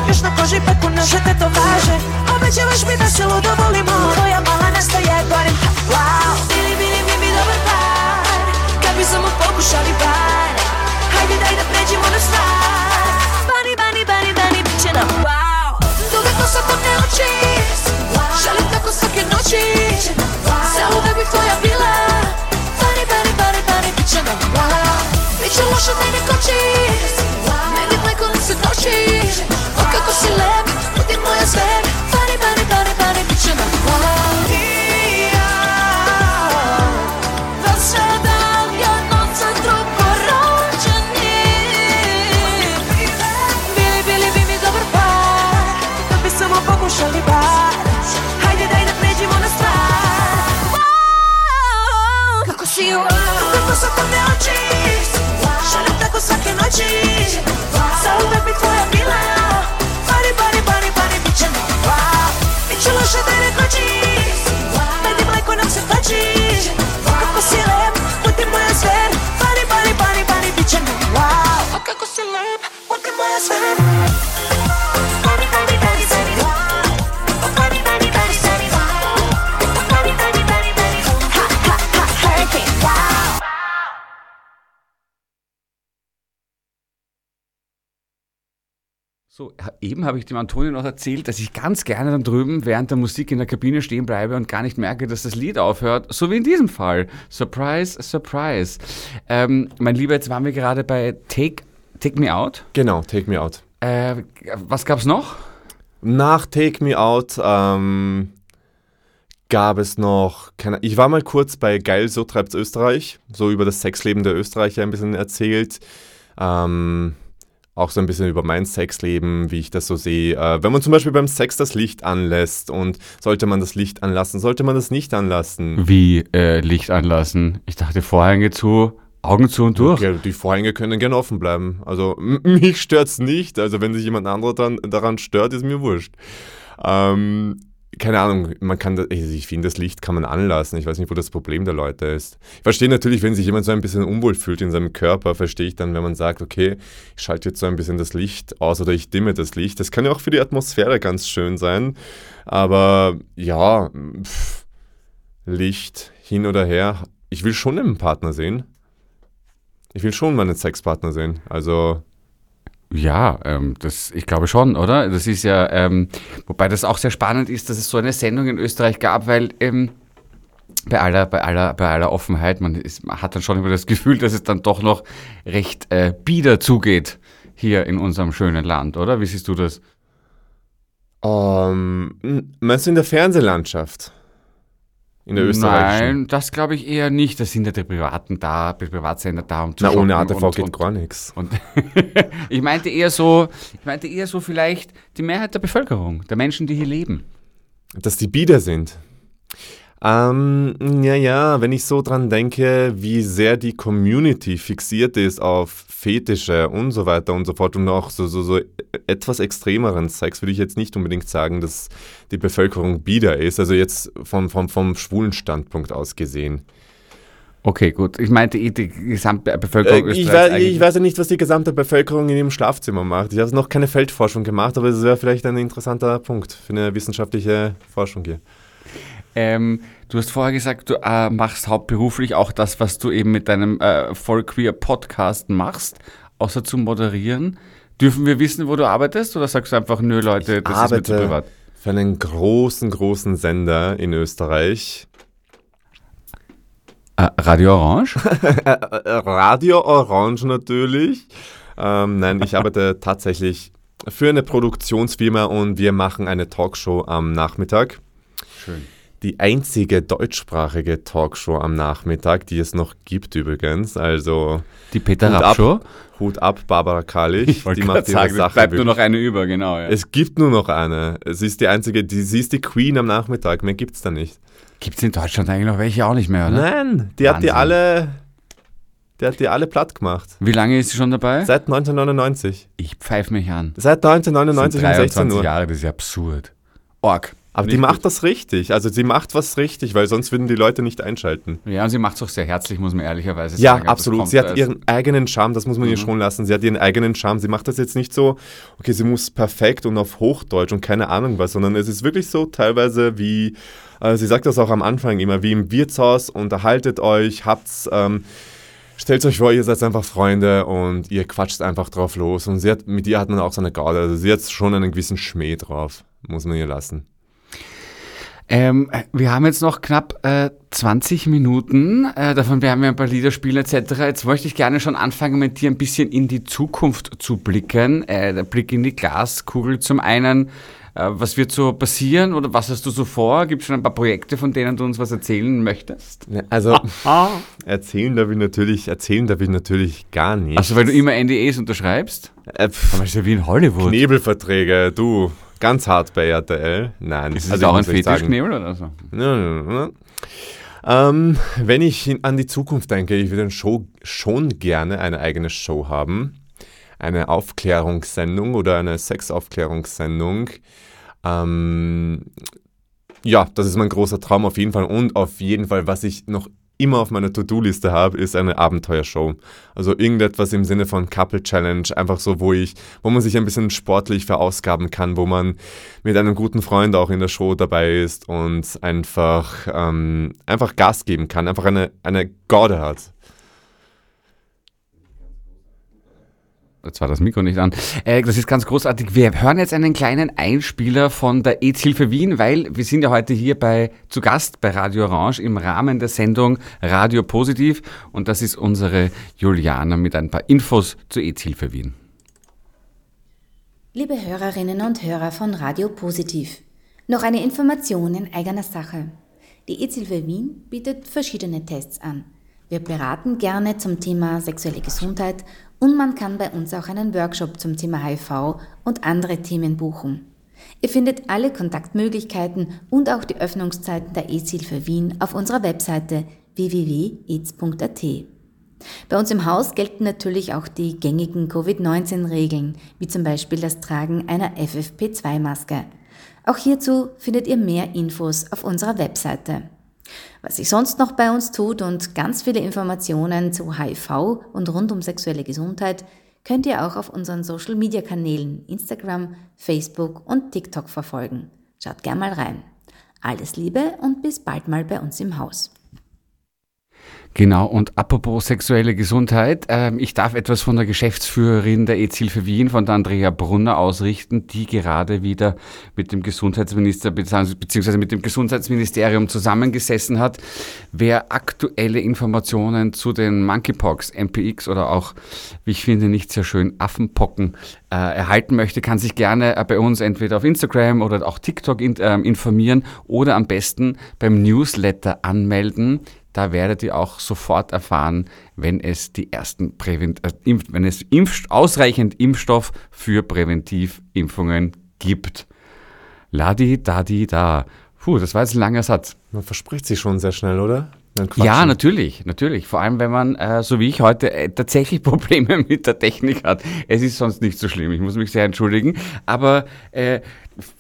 habe ich dem Antonio noch erzählt, dass ich ganz gerne dann drüben während der Musik in der Kabine stehen bleibe und gar nicht merke, dass das Lied aufhört. So wie in diesem Fall. Surprise, surprise. Ähm, mein Lieber, jetzt waren wir gerade bei Take, Take Me Out. Genau, Take Me Out. Äh, was gab's noch? Nach Take Me Out ähm, gab es noch, keine, ich war mal kurz bei Geil, so treibt's Österreich, so über das Sexleben der Österreicher ein bisschen erzählt. Ähm, auch so ein bisschen über mein Sexleben, wie ich das so sehe. Äh, wenn man zum Beispiel beim Sex das Licht anlässt und sollte man das Licht anlassen, sollte man das nicht anlassen. Wie äh, Licht anlassen. Ich dachte Vorhänge zu, Augen zu und durch. Ja, die Vorhänge können gerne offen bleiben. Also mich stört's nicht. Also wenn sich jemand anderer dran, daran stört, ist mir wurscht. Ähm, keine Ahnung, man kann das, ich finde, das Licht kann man anlassen. Ich weiß nicht, wo das Problem der Leute ist. Ich verstehe natürlich, wenn sich jemand so ein bisschen unwohl fühlt in seinem Körper, verstehe ich dann, wenn man sagt, okay, ich schalte jetzt so ein bisschen das Licht aus oder ich dimme das Licht. Das kann ja auch für die Atmosphäre ganz schön sein. Aber ja, pff, Licht hin oder her. Ich will schon einen Partner sehen. Ich will schon meinen Sexpartner sehen. Also, Ja, ähm, das, ich glaube schon, oder? Das ist ja, ähm, wobei das auch sehr spannend ist, dass es so eine Sendung in Österreich gab, weil ähm, bei aller, bei aller, bei aller Offenheit, man, ist, man hat dann schon immer das Gefühl, dass es dann doch noch recht äh, bieder zugeht hier in unserem schönen Land, oder? Wie siehst du das? ähm, m- meinst du in der Fernsehlandschaft? In der österreichischen? Nein, das glaube ich eher nicht. Da sind ja die Privaten da, die Privatsender da, um zu Na, ohne ATV und, geht und, gar nichts. Und ich meinte eher so, ich meinte eher so vielleicht die Mehrheit der Bevölkerung, der Menschen, die hier leben. Dass die bieder sind. Ähm, ja, ja, wenn ich so dran denke, wie sehr die Community fixiert ist auf Fetische und so weiter und so fort und auch so, so, so etwas extremeren Sex, würde ich jetzt nicht unbedingt sagen, dass die Bevölkerung bieder ist. Also jetzt vom, vom, vom schwulen Standpunkt aus gesehen. Okay, gut. Ich meinte die gesamte Bevölkerung Äh, ich, weiß, ich weiß ja nicht, was die gesamte Bevölkerung in ihrem Schlafzimmer macht. Ich habe noch keine Feldforschung gemacht, aber es wäre vielleicht ein interessanter Punkt für eine wissenschaftliche Forschung hier. Ähm, du hast vorher gesagt, du äh, machst hauptberuflich auch das, was du eben mit deinem äh, Vollqueer Podcast machst, außer zu moderieren. Dürfen wir wissen, wo du arbeitest oder sagst du einfach, nö Leute, das ist mir zu privat? für einen großen, großen Sender in Österreich. Äh, Radio Orange? Radio Orange natürlich. Ähm, nein, ich arbeite tatsächlich für eine Produktionsfirma und wir machen eine Talkshow am Nachmittag. Schön. Die einzige deutschsprachige Talkshow am Nachmittag, die es noch gibt übrigens. Also Die Peter Hut Rapp ab. Show? Hut ab, Barbara Kalich. wollte Die macht ihre sagen, es Sache. bleibt nur wirklich. noch eine über, genau. Ja. Es gibt nur noch eine. Es ist die einzige, die, sie ist die Queen am Nachmittag. Mehr gibt es da nicht. Gibt es in Deutschland eigentlich noch welche auch nicht mehr, oder? Nein, die hat die Wahnsinn. alle, die hat die alle platt gemacht. Wie lange ist sie schon dabei? Seit 1999. Ich pfeife mich an. Seit Das 1999 sind um 16 23 Uhr. Jahre, das ist ja absurd. Org. Aber die macht gut. das richtig. Also sie macht was richtig, weil sonst würden die Leute nicht einschalten. Ja, und sie macht es auch sehr herzlich, muss man ehrlicherweise Ja, sagen. Also das absolut. Sie hat als- ihren eigenen Charme, das muss man ihr schon lassen. Sie hat ihren eigenen Charme. Sie macht das jetzt nicht so, okay, sie muss perfekt und auf Hochdeutsch und keine Ahnung was, sondern es ist wirklich so teilweise wie, äh, sie sagt das auch am Anfang immer, wie im Wirtshaus, unterhaltet euch, habt's, ähm, stellt euch vor, ihr seid einfach Freunde und ihr quatscht einfach drauf los. Und sie hat, mit ihr hat man auch so eine Garde, also sie hat schon einen gewissen Schmäh drauf, muss man ihr lassen. Ähm, wir haben jetzt noch knapp äh, 20 Minuten, äh, davon werden wir ein paar Lieder spielen etc. Jetzt möchte ich gerne schon anfangen, mit dir ein bisschen in die Zukunft zu blicken. Äh, der Blick in die Glaskugel zum einen. Äh, was wird so passieren oder was hast du so vor? Gibt es schon ein paar Projekte, von denen du uns was erzählen möchtest? Also, erzählen darf ich natürlich, erzählen darf ich natürlich gar nicht. Also weil du immer NDEs unterschreibst? Äh, pff, Aber ist ja wie in Hollywood. Knebelverträge, du, ganz hart bei RTL. Nein, Ist es also auch ein Fetischknebel oder so? Ja, ja, ja. Ähm, wenn ich an die Zukunft denke, ich würde schon, schon gerne eine eigene Show haben. Eine Aufklärungssendung oder eine Sexaufklärungssendung. Ähm, ja, das ist mein großer Traum auf jeden Fall. Und auf jeden Fall, was ich noch immer auf meiner To-Do-Liste habe, ist eine Abenteuershow. Also irgendetwas im Sinne von Couple Challenge, einfach so, wo ich, wo man sich ein bisschen sportlich verausgaben kann, wo man mit einem guten Freund auch in der Show dabei ist und einfach, ähm, einfach Gas geben kann, einfach eine, eine Garde hat. Jetzt war das Mikro nicht an. Äh, das ist ganz großartig. Wir hören jetzt einen kleinen Einspieler von der EZ-Hilfe Wien, weil wir sind ja heute hier bei, zu Gast bei Radio Orange im Rahmen der Sendung Radio Positiv und das ist unsere Juliana mit ein paar Infos zur EZ-Hilfe Wien. Liebe Hörerinnen und Hörer von Radio Positiv, noch eine Information in eigener Sache. Die EZ-Hilfe Wien bietet verschiedene Tests an. Wir beraten gerne zum Thema sexuelle Gesundheit und man kann bei uns auch einen Workshop zum Thema HIV und andere Themen buchen. Ihr findet alle Kontaktmöglichkeiten und auch die Öffnungszeiten der EZ-Hilfe Wien auf unserer Webseite www.aids.at. Bei uns im Haus gelten natürlich auch die gängigen Covid-19-Regeln, wie zum Beispiel das Tragen einer FFP2-Maske. Auch hierzu findet ihr mehr Infos auf unserer Webseite. Was sich sonst noch bei uns tut und ganz viele Informationen zu HIV und rund um sexuelle Gesundheit könnt ihr auch auf unseren Social-Media-Kanälen Instagram, Facebook und TikTok verfolgen. Schaut gern mal rein. Alles Liebe und bis bald mal bei uns im Haus. Genau, und apropos sexuelle Gesundheit, ähm, ich darf etwas von der Geschäftsführerin der EZ-Hilfe Wien, von der Andrea Brunner, ausrichten, die gerade wieder mit dem Gesundheitsminister beziehungsweise mit dem Gesundheitsministerium zusammengesessen hat. Wer aktuelle Informationen zu den Monkeypox, MPX oder auch, wie ich finde, nicht sehr schön, Affenpocken äh, erhalten möchte, kann sich gerne äh, bei uns entweder auf Instagram oder auch TikTok in, ähm, informieren oder am besten beim Newsletter anmelden. Da werdet ihr auch sofort erfahren, wenn es die ersten Prävent äh, Impf wenn es Impf ausreichend Impfstoff für Präventivimpfungen gibt. Ladi, dadi, da. Puh, das war jetzt ein langer Satz. Man verspricht sich schon sehr schnell, oder? Ja, natürlich, natürlich. Vor allem, wenn man, äh, so wie ich heute, äh, tatsächlich Probleme mit der Technik hat. Es ist sonst nicht so schlimm. Ich muss mich sehr entschuldigen. Aber äh,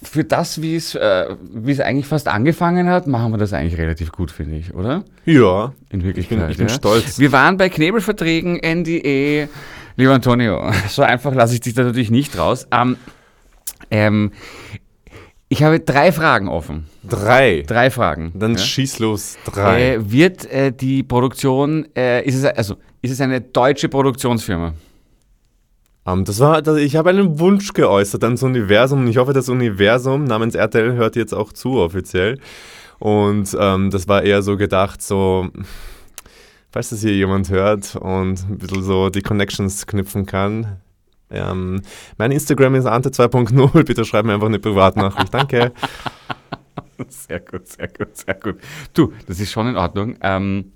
für das, wie es, äh, wie es eigentlich fast angefangen hat, machen wir das eigentlich relativ gut, finde ich, oder? Ja, In Wirklichkeit. ich bin ja. stolz. Wir waren bei Knebelverträgen, NDE. Lieber Antonio, so einfach lasse ich dich da natürlich nicht raus. Ähm, ähm, ich habe drei Fragen offen. drei. Drei Fragen. Dann ja. schieß los, drei. Äh, wird äh, die Produktion, äh, ist, es, also, ist es eine deutsche Produktionsfirma? Ähm, das war, das, ich habe einen Wunsch geäußert ans Universum und ich hoffe, das Universum namens RTL hört jetzt auch zu offiziell. Und ähm, das war eher so gedacht, so, falls das hier jemand hört und ein bisschen so die Connections knüpfen kann. Ähm, mein Instagram ist ante2.0, bitte schreib mir einfach eine Privatnachricht, danke. Sehr gut, sehr gut, sehr gut. Du, das ist schon in Ordnung. Ähm,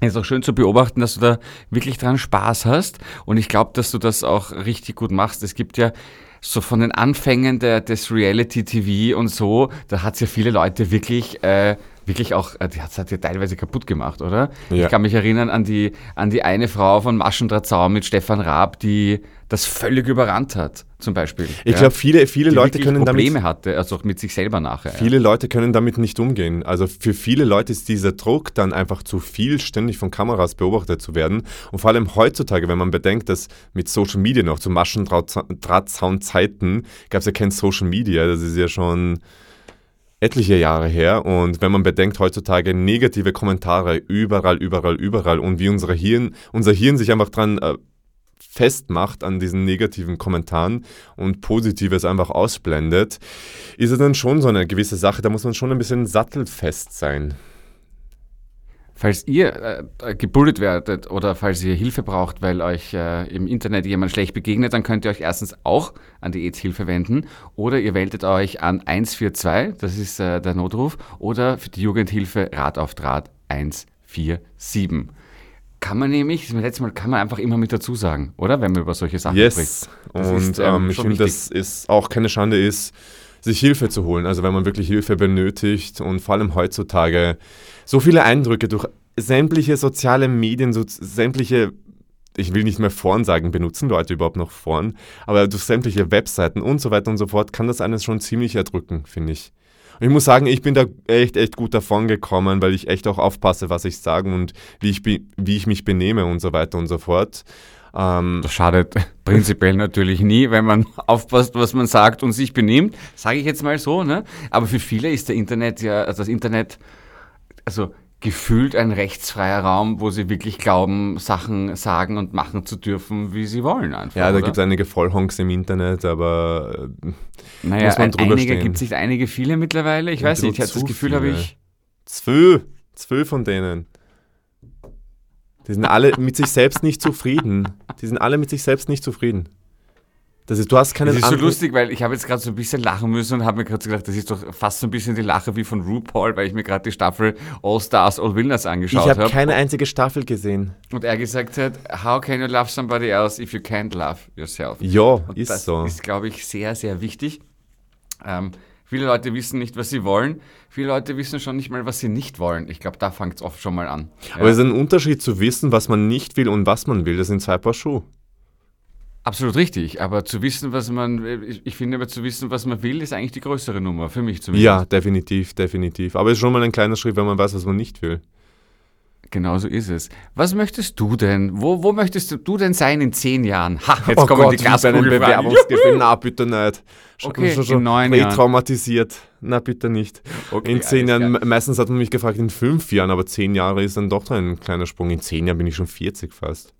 ist auch schön zu beobachten, dass du da wirklich dran Spaß hast. Und ich glaube, dass du das auch richtig gut machst. Es gibt ja so von den Anfängen der, des Reality-TV und so, da hat es ja viele Leute wirklich äh, wirklich auch, äh, die hat es ja teilweise kaputt gemacht, oder? Ja. Ich kann mich erinnern an die, an die eine Frau von Maschendrahtzaun mit Stefan Raab, die das völlig überrannt hat, zum Beispiel. Ich ja? glaube, viele, viele die Leute können damit Probleme hatte, also auch mit sich selber nachher. Viele Leute können damit nicht umgehen. Also für viele Leute ist dieser Druck dann einfach zu viel, ständig von Kameras beobachtet zu werden. Und vor allem heutzutage, wenn man bedenkt, dass mit Social Media noch zu Maschendrahtzaun-Zeiten gab es ja kein Social Media, das ist ja schon etliche Jahre her. Und wenn man bedenkt, heutzutage negative Kommentare überall, überall, überall und wie unser Hirn, unser Hirn sich einfach dran äh, festmacht an diesen negativen Kommentaren und Positives einfach ausblendet, ist es dann schon so eine gewisse Sache, da muss man schon ein bisschen sattelfest sein. Falls ihr äh, gebullet werdet oder falls ihr Hilfe braucht, weil euch äh, im Internet jemand schlecht begegnet, dann könnt ihr euch erstens auch an die AIDS-Hilfe wenden oder ihr meldet euch an 142, das ist äh, der Notruf, oder für die Jugendhilfe Rat auf Draht 147. Kann man nämlich, das letzte Mal kann man einfach immer mit dazu sagen, oder? Wenn man über solche Sachen Yes. spricht. Das Und ist, ähm, ähm, ich finde, dass es auch keine Schande ist, sich Hilfe zu holen. Also wenn man wirklich Hilfe benötigt und vor allem heutzutage so viele Eindrücke durch sämtliche soziale Medien, so sämtliche, ich will nicht mehr Foren sagen, benutzen Leute überhaupt noch Foren, aber durch sämtliche Webseiten und so weiter und so fort kann das eines schon ziemlich erdrücken, finde ich. Und ich muss sagen, ich bin da echt, echt gut davon gekommen, weil ich echt auch aufpasse, was ich sage und wie ich, wie ich mich benehme und so weiter und so fort. Ähm, Das schadet prinzipiell natürlich nie, wenn man aufpasst, was man sagt und sich benimmt, sage ich jetzt mal so. Ne? Aber für viele ist der Internet ja, also das Internet, also gefühlt ein rechtsfreier Raum, wo sie wirklich glauben, Sachen sagen und machen zu dürfen, wie sie wollen. Einfach, ja, da gibt es einige Vollhonks im Internet, aber äh, naja, muss man drüber einige gibt es nicht einige, viele mittlerweile. Ich Ja, weiß nicht, ich bisschen hab das Gefühl habe ich. Zwölf. Zwölf von denen. Die sind alle mit sich selbst nicht zufrieden. Die sind alle mit sich selbst nicht zufrieden. Das ist, du hast keinen Das ist so lustig, weil ich habe jetzt gerade so ein bisschen lachen müssen und habe mir gerade so gedacht, das ist doch fast so ein bisschen die Lache wie von RuPaul, weil ich mir gerade die Staffel All Stars, All Winners Ich angeschaut habe habe. keine einzige Staffel gesehen. Und er gesagt hat, how can you love somebody else if you can't love yourself? Ja, ist das so. ist, glaube ich, sehr, sehr wichtig. Ähm, viele Leute wissen nicht, was sie wollen. Viele Leute wissen schon nicht mal, was sie nicht wollen. Ich glaube, da fängt es oft schon mal an. Aber es ist ein Unterschied zu wissen, was man nicht will und was man will. Das sind zwei Paar Schuhe. Absolut richtig. Aber zu wissen, was man, ich, ich finde aber zu wissen, was man will, ist eigentlich die größere Nummer, für mich zumindest. Ja, definitiv, definitiv. Aber es ist schon mal ein kleiner Schritt, wenn man weiß, was man nicht will. Genau so ist es. Was möchtest du denn? Wo, wo möchtest du denn sein in zehn Jahren? Ha, jetzt oh kommen Gott, die. Bewerbungsgespräch. Na, bitte nicht. Schon, Okay, schon, in schon neun Jahren. traumatisiert. Na, bitte nicht. Okay, in zehn Jahren, klar. me- meistens hat man mich gefragt, in fünf Jahren, aber zehn Jahre ist dann doch ein kleiner Sprung. In zehn Jahren bin ich schon 40 fast.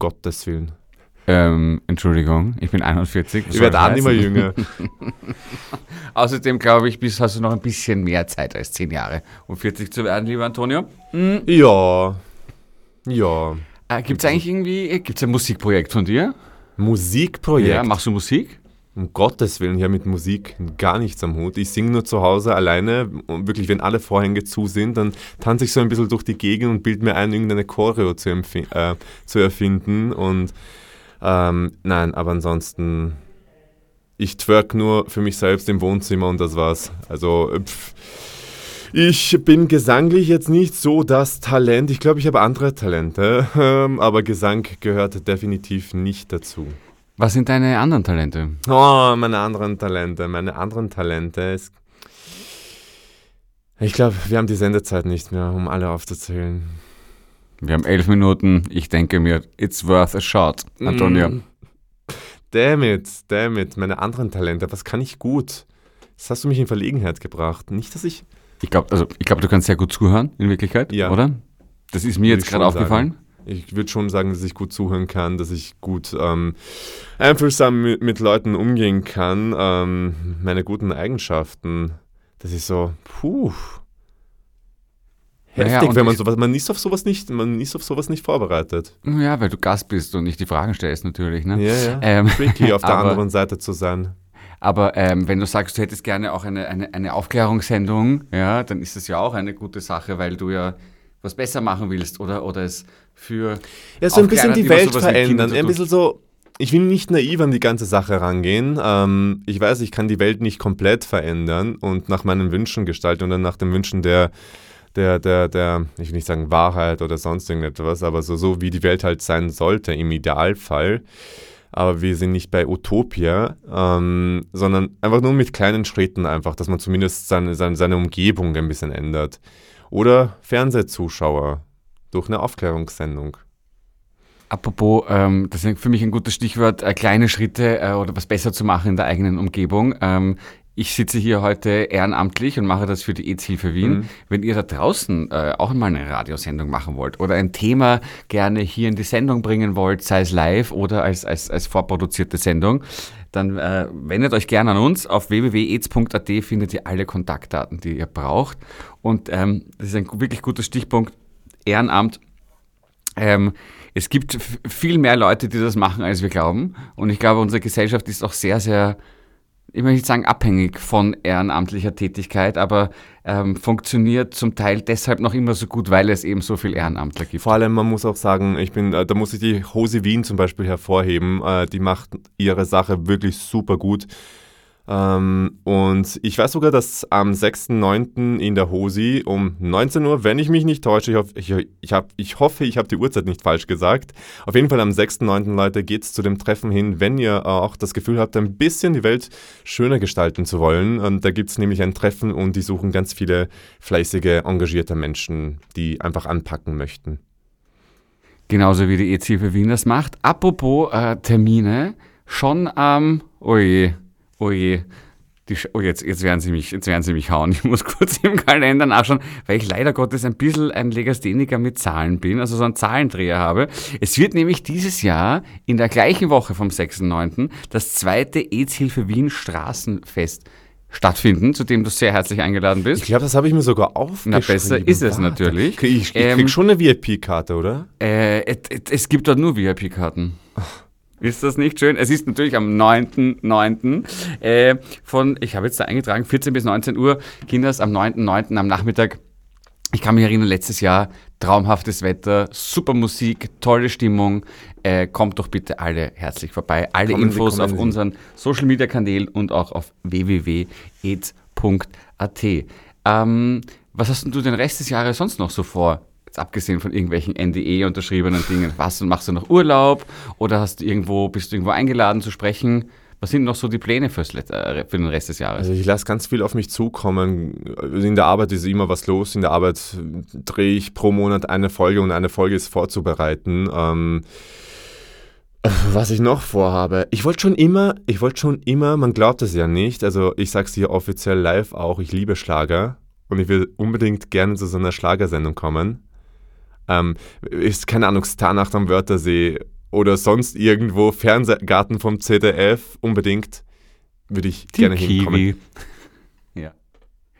Gottes Willen. Ähm, Entschuldigung, ich bin 41. Was Ich werde auch nicht mehr jünger. Außerdem glaube ich, bis hast du noch ein bisschen mehr Zeit als 10 Jahre, um 40 zu werden, lieber Antonio. ja. Ja. Äh, gibt es eigentlich irgendwie, gibt es ein Musikprojekt von dir? Musikprojekt. Ja, machst du Musik? Um Gottes Willen, ich habe mit Musik gar nichts am Hut. Ich singe nur zu Hause alleine und wirklich, wenn alle Vorhänge zu sind, dann tanze ich so ein bisschen durch die Gegend und bild mir ein, irgendeine Choreo zu, äh, zu erfinden. Und ähm, nein, aber ansonsten, ich twerk nur für mich selbst im Wohnzimmer und das war's. Also, pff, ich bin gesanglich jetzt nicht so das Talent. Ich glaube, ich habe andere Talente, ähm, aber Gesang gehört definitiv nicht dazu. Was sind deine anderen Talente? Oh, meine anderen Talente. Meine anderen Talente ist. Ich glaube, wir haben die Sendezeit nicht mehr, um alle aufzuzählen. Wir haben elf Minuten. Ich denke mir, it's worth a shot, Antonio. Mm. Damn it, damn it. Meine anderen Talente. Was kann ich gut? Das hast du mich in Verlegenheit gebracht. Nicht, dass ich. Ich glaube, also, ich glaub, du kannst sehr gut zuhören, in Wirklichkeit, Ja. oder? Das ist mir Würde jetzt gerade aufgefallen. sagen. Ich würde schon sagen, dass ich gut zuhören kann, dass ich gut ähm, einfühlsam mit, mit Leuten umgehen kann. Ähm, meine guten Eigenschaften. Das ist so, puh. Heftig, und wenn man sowas, man ist auf sowas nicht, man ist auf sowas nicht vorbereitet. Ja, weil du Gast bist und nicht die Fragen stellst, natürlich. Ne? Ja, ja. Ähm, Tricky, auf der aber- anderen Seite zu sein. Aber ähm, wenn du sagst, du hättest gerne auch eine, eine, eine Aufklärungssendung, ja, dann ist das ja auch eine gute Sache, weil du ja was besser machen willst oder, oder es für Ja, so ein bisschen die Welt verändern. Ein bisschen so ich will nicht naiv an die ganze Sache rangehen. Ähm, ich weiß, ich kann die Welt nicht komplett verändern und nach meinen Wünschen gestalten oder nach den Wünschen der, der, der, der, ich will nicht sagen Wahrheit oder sonst irgendetwas, aber so, so wie die Welt halt sein sollte im Idealfall. Aber wir sind nicht bei Utopia, ähm, sondern einfach nur mit kleinen Schritten einfach, dass man zumindest seine, seine, seine Umgebung ein bisschen ändert. Oder Fernsehzuschauer durch eine Aufklärungssendung. Apropos, ähm, das ist für mich ein gutes Stichwort, äh, kleine Schritte äh, oder was besser zu machen in der eigenen Umgebung. Ähm, ich sitze hier heute ehrenamtlich und mache das für die EZ-Hilfe Wien. Mhm. Wenn ihr da draußen äh, auch mal eine Radiosendung machen wollt oder ein Thema gerne hier in die Sendung bringen wollt, sei es live oder als, als, als vorproduzierte Sendung, dann äh, wendet euch gerne an uns. Auf www.ez.at findet ihr alle Kontaktdaten, die ihr braucht. Und ähm, das ist ein wirklich guter Stichpunkt. Ehrenamt. Ähm, es gibt viel mehr Leute, die das machen, als wir glauben. Und ich glaube, unsere Gesellschaft ist auch sehr, sehr, ich möchte nicht sagen abhängig von ehrenamtlicher Tätigkeit, aber ähm, funktioniert zum Teil deshalb noch immer so gut, weil es eben so viel Ehrenamtler gibt. Vor allem, man muss auch sagen, ich bin, äh, da muss ich die Hose Wien zum Beispiel hervorheben. Äh, die macht ihre Sache wirklich super gut. Ähm, und ich weiß sogar, dass am 6.9. in der Hosi um 19 Uhr, wenn ich mich nicht täusche, ich, hoff, ich, ich, hab, ich hoffe, ich habe die Uhrzeit nicht falsch gesagt. Auf jeden Fall am 6.9. Leute geht es zu dem Treffen hin, wenn ihr auch das Gefühl habt, ein bisschen die Welt schöner gestalten zu wollen. Und da gibt es nämlich ein Treffen und die suchen ganz viele fleißige, engagierte Menschen, die einfach anpacken möchten. Genauso wie die EZ-Hilfe Wien das macht. Apropos äh, Termine, schon am, je, oh je, die, Sch- oh jetzt, jetzt, werden sie mich, jetzt werden sie mich hauen. Ich muss kurz im Kalender nachschauen, weil ich leider Gottes ein bisschen ein Legastheniker mit Zahlen bin, also so einen Zahlendreher habe. Es wird nämlich dieses Jahr in der gleichen Woche vom 6.9. das zweite EZ-Hilfe Wien Straßenfest stattfinden, zu dem du sehr herzlich eingeladen bist. Ich glaube, das habe ich mir sogar aufgeschrieben. Na, besser ist es natürlich. Krieg ich, ich Ähm, krieg schon eine VIP-Karte, oder? Äh, es, es gibt dort nur VIP-Karten. Ist das nicht schön? Es ist natürlich am 9.9. Äh, von, ich habe jetzt da eingetragen, 14 bis 19 Uhr, Kinders am 9.9. am Nachmittag. Ich kann mich erinnern, letztes Jahr traumhaftes Wetter, super Musik, tolle Stimmung. Äh, kommt doch bitte alle herzlich vorbei. Alle Kommen Sie, Infos kommen auf Sie. unseren Social Media Kanälen und auch auf www.aids.at. Ähm, was hast denn du den Rest des Jahres sonst noch so vor? Jetzt abgesehen von irgendwelchen NDE unterschriebenen Dingen. Was machst du noch Urlaub oder hast du irgendwo, bist du irgendwo eingeladen zu sprechen? Was sind noch so die Pläne fürs, Let- äh, für den Rest des Jahres? Also ich lasse ganz viel auf mich zukommen. In der Arbeit ist immer was los. In der Arbeit drehe ich pro Monat eine Folge und eine Folge ist vorzubereiten. Ähm, äh, was ich noch vorhabe, ich wollte schon immer, ich wollte schon immer, man glaubt es ja nicht, also ich sag's hier offiziell live auch, ich liebe Schlager und ich will unbedingt gerne zu so einer Schlagersendung kommen. Ähm, ist, keine Ahnung, Starnacht am Wörthersee oder sonst irgendwo, Fernsehgarten vom ZDF, unbedingt würde ich Die gerne hinkommen. Kiwi. Ja.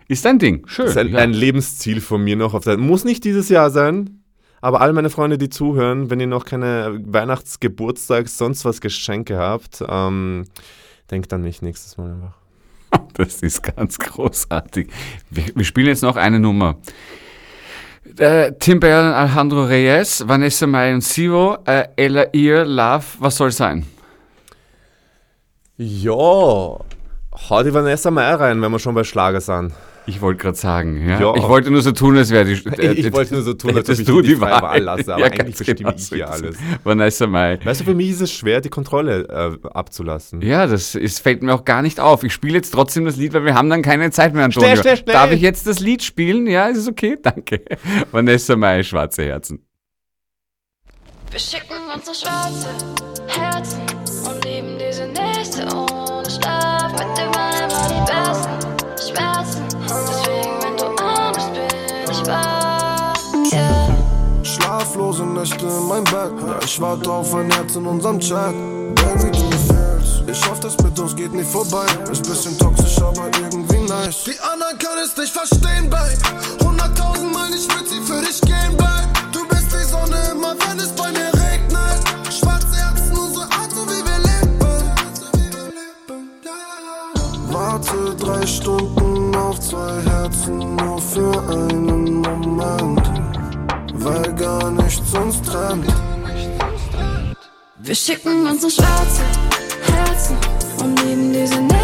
Ist dein Ding. Schön. Ist ein, ja. ein Lebensziel von mir noch. Auf der, muss nicht dieses Jahr sein, aber all meine Freunde, die zuhören, wenn ihr noch keine Weihnachts-, Geburtstags-, sonst was Geschenke habt, ähm, denkt an mich nächstes Mal einfach. Das ist ganz großartig. Wir, wir spielen jetzt noch eine Nummer. Äh, Tim Bell, Alejandro Reyes, Vanessa Mai und Sivo, äh, Ella Ear, Love, was soll sein? Ja, hau die Vanessa Mai rein, wenn wir schon bei Schlager sind. Ich wollte gerade sagen, ja? Ja. Ich wollte nur so tun, als wäre die. Ich- ich wollte nur so tun, als ob hättest ich du die die Wahl Wahl lasse, aber eigentlich ganz bestimme genau ich hier alles. Vanessa Mai. Weißt du, für mich ist es schwer, die Kontrolle äh, abzulassen. Ja, das ist, fällt mir auch gar nicht auf. Ich spiele jetzt trotzdem das Lied, weil wir haben dann keine Zeit mehr, Antonio. Schnell, schnell, schnell. Darf ich jetzt das Lied spielen? Ja, ist es okay? Danke. Vanessa Mai, Schwarze Herzen. Wir schicken uns so schwarze Herzen und lieben diese Nächte ohne Schlaf. Mit dem Wein Nächte in meinem Bett. Ja, ich warte auf ein Herz in unserem Chat. Baby, du fehlst. Ich hoffe, das mit uns geht nicht vorbei. Ist bisschen toxisch, aber irgendwie nice. Die anderen können es nicht verstehen, Babe. Hunderttausend Mal, ich würd sie für dich gehen, Babe. Du bist die Sonne immer, wenn es bei mir regnet. Schwarze Herzen, unsere Art, so wie wir leben. Warte drei Stunden Wir schicken uns so schwarze Herzen und lieben diese Nächte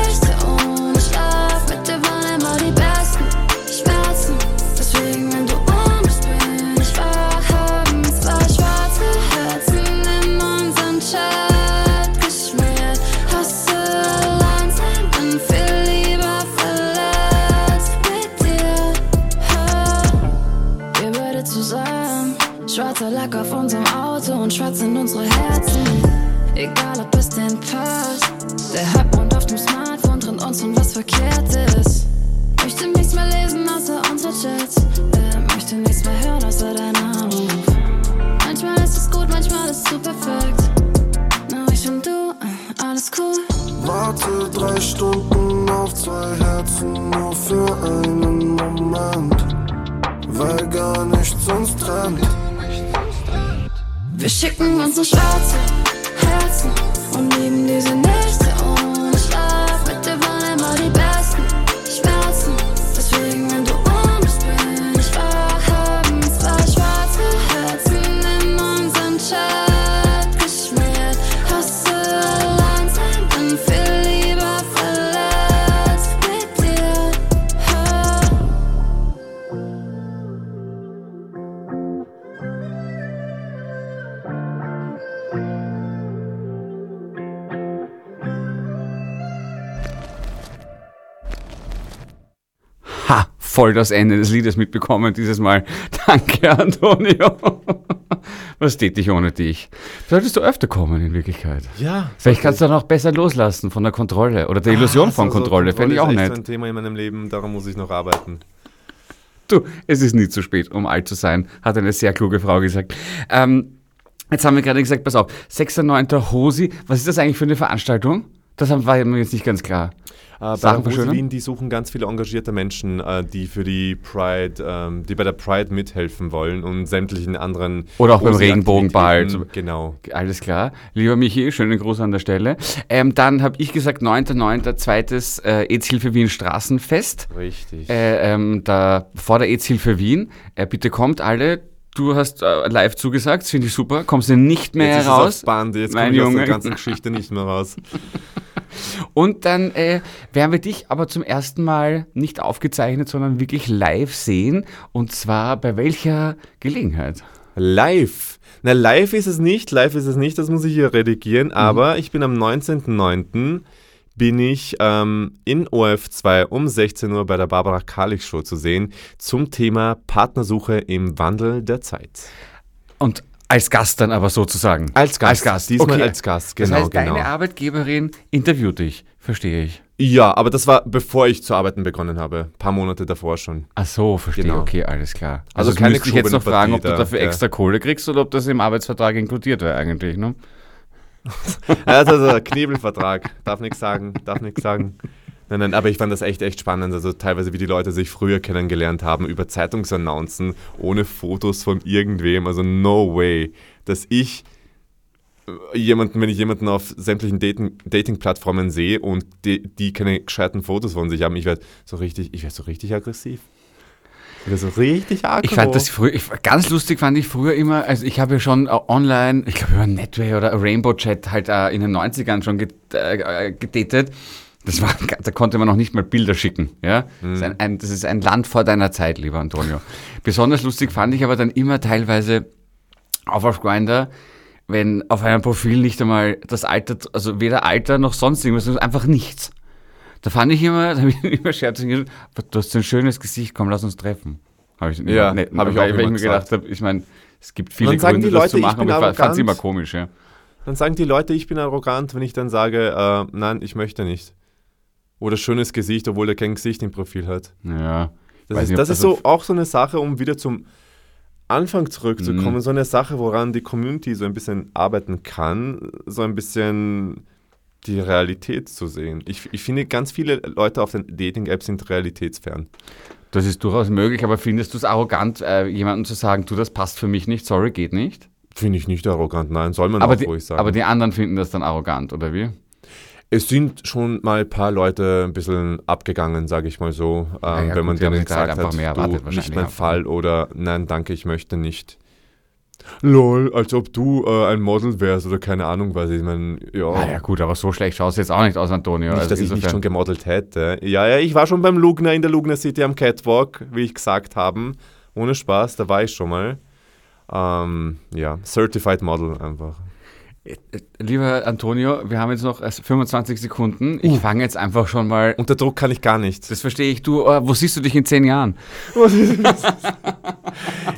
und schwarz sind unsere Herzen. Egal ob es denn passt. Der Halbmond auf dem Smartphone trennt uns von was verkehrt Wir schicken uns so voll das Ende des Liedes mitbekommen dieses Mal. Danke, Antonio. Was tät ich ohne dich? Solltest du öfter kommen in Wirklichkeit. Ja. Vielleicht kannst du dann auch besser loslassen von der Kontrolle oder der Illusion von Also, Kontrolle. Fände ich auch ist echt nett. so ein Thema in meinem Leben, daran muss ich noch arbeiten. Du, es ist nie zu spät, um alt zu sein, hat eine sehr kluge Frau gesagt. Ähm, jetzt haben wir gerade gesagt, pass auf, 6.9. Hosi, was ist das eigentlich für eine Veranstaltung? Das war mir jetzt nicht ganz klar. Äh, Sachen verschönern? Wien, die suchen ganz viele engagierte Menschen, äh, die für die Pride, ähm, die bei der Pride mithelfen wollen und sämtlichen anderen Oder auch beim. Regenbogenball. Genau. Alles klar. Lieber Michi, schönen Gruß an der Stelle. Ähm, dann habe ich gesagt, 9.9. zweites äh, AIDS-Hilfe Wien Straßenfest. Richtig. Äh, ähm, da, vor der AIDS-Hilfe Wien. Äh, bitte kommt alle. Du hast äh, live zugesagt, das finde ich super. Kommst du nicht mehr jetzt ist raus? es auf Band, jetzt mein komme ich aus Junge. der ganzen Geschichte nicht mehr raus. Und dann äh, werden wir dich aber zum ersten Mal nicht aufgezeichnet, sondern wirklich live sehen. Und zwar bei welcher Gelegenheit? Live. Na, live ist es nicht, live ist es nicht, das muss ich hier redigieren, Mhm. aber ich bin am 19.09. bin ich ähm, in OF2 um 16 Uhr bei der Barbara Karlich Show zu sehen zum Thema Partnersuche im Wandel der Zeit. Und als Gast dann aber sozusagen. Als Gast. Als Gast. Diesmal okay. als Gast, Das genau, heißt, genau. deine Arbeitgeberin interviewt dich, verstehe ich. Ja, aber das war bevor ich zu arbeiten begonnen habe, ein paar Monate davor schon. Ach so, verstehe. Genau. Okay, alles klar. Also Also, keine ich jetzt noch fragen, ob du da, dafür ja. extra Kohle kriegst oder ob das im Arbeitsvertrag inkludiert wäre eigentlich, ne? Also, also Knebelvertrag, darf nichts sagen, darf nichts sagen. Nein, nein, aber ich fand das echt, echt spannend. Also teilweise, wie die Leute sich früher kennengelernt haben über Zeitungsannouncen, ohne Fotos von irgendwem. Also no way, dass ich äh, jemanden, wenn ich jemanden auf sämtlichen Dating- Dating-Plattformen sehe und die, die keine gescheiten Fotos von sich haben, ich werde so richtig, ich werde so richtig aggressiv. Ich werde so richtig aggro. Ich fand das früher, ich, ganz lustig fand ich früher immer, also ich habe ja schon äh, online, ich glaube über Netway oder Rainbow Chat halt äh, in den 90ern schon get, äh, äh, gedatet. Das war, da konnte man noch nicht mal Bilder schicken. Ja? Das, ist ein, ein, das ist ein Land vor deiner Zeit, lieber Antonio. Besonders lustig fand ich aber dann immer teilweise auf auf Grindr, wenn auf einem Profil nicht einmal das Alter, also weder Alter noch sonst irgendwas, sondern einfach nichts. Da fand ich immer, da habe ich immer scherzig gesagt, du hast so ein schönes Gesicht, komm, lass uns treffen. Habe ich, Ja, ne, hab ich weil, auch weil ich immer mir gedacht habe, ich meine, es gibt viele Gründe, die das Leute, zu ich machen, aber ich fand es immer komisch, ja. Dann sagen die Leute, ich bin arrogant, wenn ich dann sage, äh, nein, ich möchte nicht. Oder schönes Gesicht, obwohl er kein Gesicht im Profil hat. ja. Das ist, nicht, das ist so- so auch so eine Sache, um wieder zum Anfang zurückzukommen, Mhm. so eine Sache, woran die Community so ein bisschen arbeiten kann, so ein bisschen die Realität zu sehen. Ich, ich finde, ganz viele Leute auf den Dating-Apps sind realitätsfern. Das ist durchaus möglich, aber findest du es arrogant, äh, jemandem zu sagen, du, das passt für mich nicht, sorry, geht nicht? Finde ich nicht arrogant, nein, soll man Aber auch die, ruhig sagen. aber die anderen finden das dann arrogant, oder wie? Es sind schon mal ein paar Leute ein bisschen abgegangen, sage ich mal so, ähm, ja, wenn man gut, denen halt gesagt einfach hat, mehr du, nicht mein. Fall oder nein, danke, ich möchte nicht. Lol, als ob du äh, ein Model wärst oder keine Ahnung was. Ich meine, ja. Ah ja gut, aber so schlecht schaust du jetzt auch nicht aus, Antonio. Nicht, Also dass ich nicht insofern- schon gemodelt hätte. Ja, ja, ich war schon beim Lugner in der Lugner City am Catwalk, wie ich gesagt habe. Ohne Spaß, da war ich schon mal. Ähm, ja, Certified Model einfach. Lieber Antonio, wir haben jetzt noch erst 25 Sekunden. Ich fange jetzt einfach schon mal. Unter Druck kann ich gar nicht. Das verstehe ich. Du, äh, wo siehst du dich in zehn Jahren?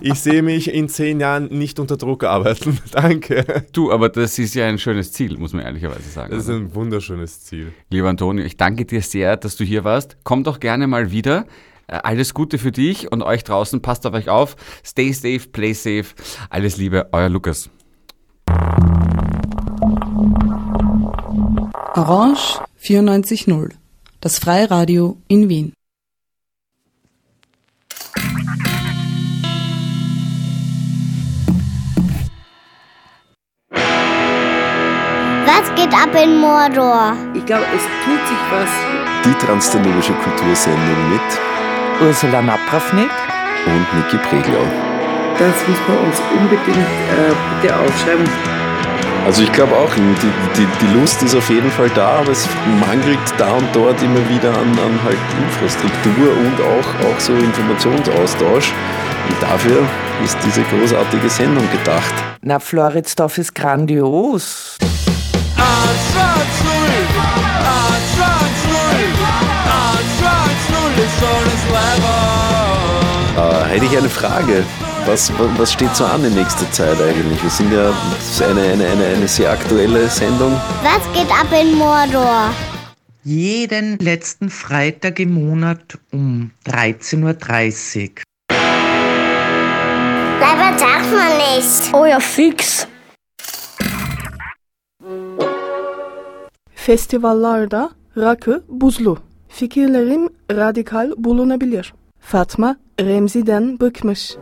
Ich sehe mich in zehn Jahren nicht unter Druck arbeiten. Danke. Du, aber das ist ja ein schönes Ziel, muss man ehrlicherweise sagen. Das ist Also, ein wunderschönes Ziel. Lieber Antonio, ich danke dir sehr, dass du hier warst. Komm doch gerne mal wieder. Äh, Alles Gute für dich und euch draußen. Passt auf euch auf. Stay safe, play safe. Alles Liebe, euer Lukas. Orange 94.0, das Freiradio in Wien. Was geht ab in Mordor? Ich glaube, es tut sich was. Die transdanubische Kultursendung mit Ursula Napravnik. und Niki Preglau. Das müssen wir uns unbedingt äh, bitte aufschreiben. Also ich glaube auch, die, die, die Lust ist auf jeden Fall da, aber es mangelt da und dort immer wieder an, an halt Infrastruktur und auch, auch so Informationsaustausch. Und dafür ist diese großartige Sendung gedacht. Na, Floridsdorf ist grandios. Äh, hätte ich eine Frage. Was, was steht so an in nächster Zeit eigentlich? Wir sind ja das ist eine, eine, eine, eine sehr aktuelle Sendung. Was geht ab in Mordor? Jeden letzten Freitag im Monat um 13.30 Uhr. Leider sagt man nicht. Oh ja, fix. Festivallarda rakı buzlu. Fikirlerim radikal bulunabilir. Fatma Remzi'den bıkmış.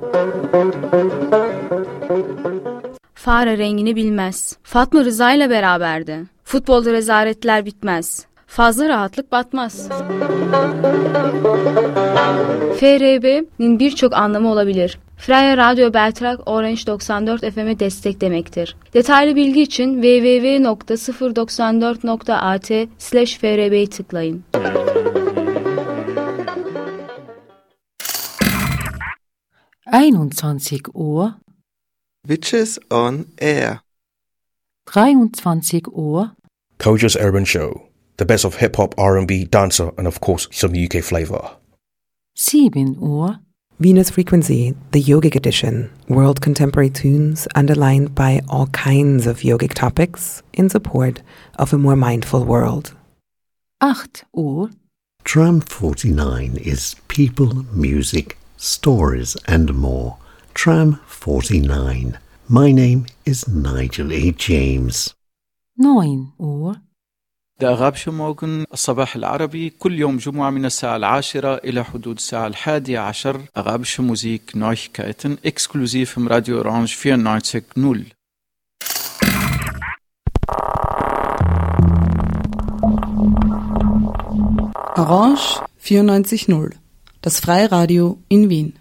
Fare rengini bilmez. Fatma Rıza ile beraberdi. Futbolda rezaletler bitmez. Fazla rahatlık batmaz. FRB'nin birçok anlamı olabilir. Freya Radyo Beltrak Orange 94 FM'e destek demektir. Detaylı bilgi için www.094.at slash FRB'yi tıklayın. Einundzwanzig Uhr, Witches on Air. 23 Uhr, Koja's Urban Show. The best of hip hop, R&B, dancer, and of course some UK flavor. 7 Uhr, Venus Frequency, the yogic edition, world contemporary tunes underlined by all kinds of yogic topics in support of a more mindful world. 8 Uhr, Tram 49 is people, music, stories, and more. Tram 49. My name is Nigel A. James. 9 Uhr, دأغاب شموغن الصباح العربي كل يوم جمعة من الساعة العاشرة إلى حدود الساعة الحادية عشر أغاب موزيك Neuigkeiten exklusiv im Radio Orange 94.0 Orange 94.0, das Freiradio in Wien.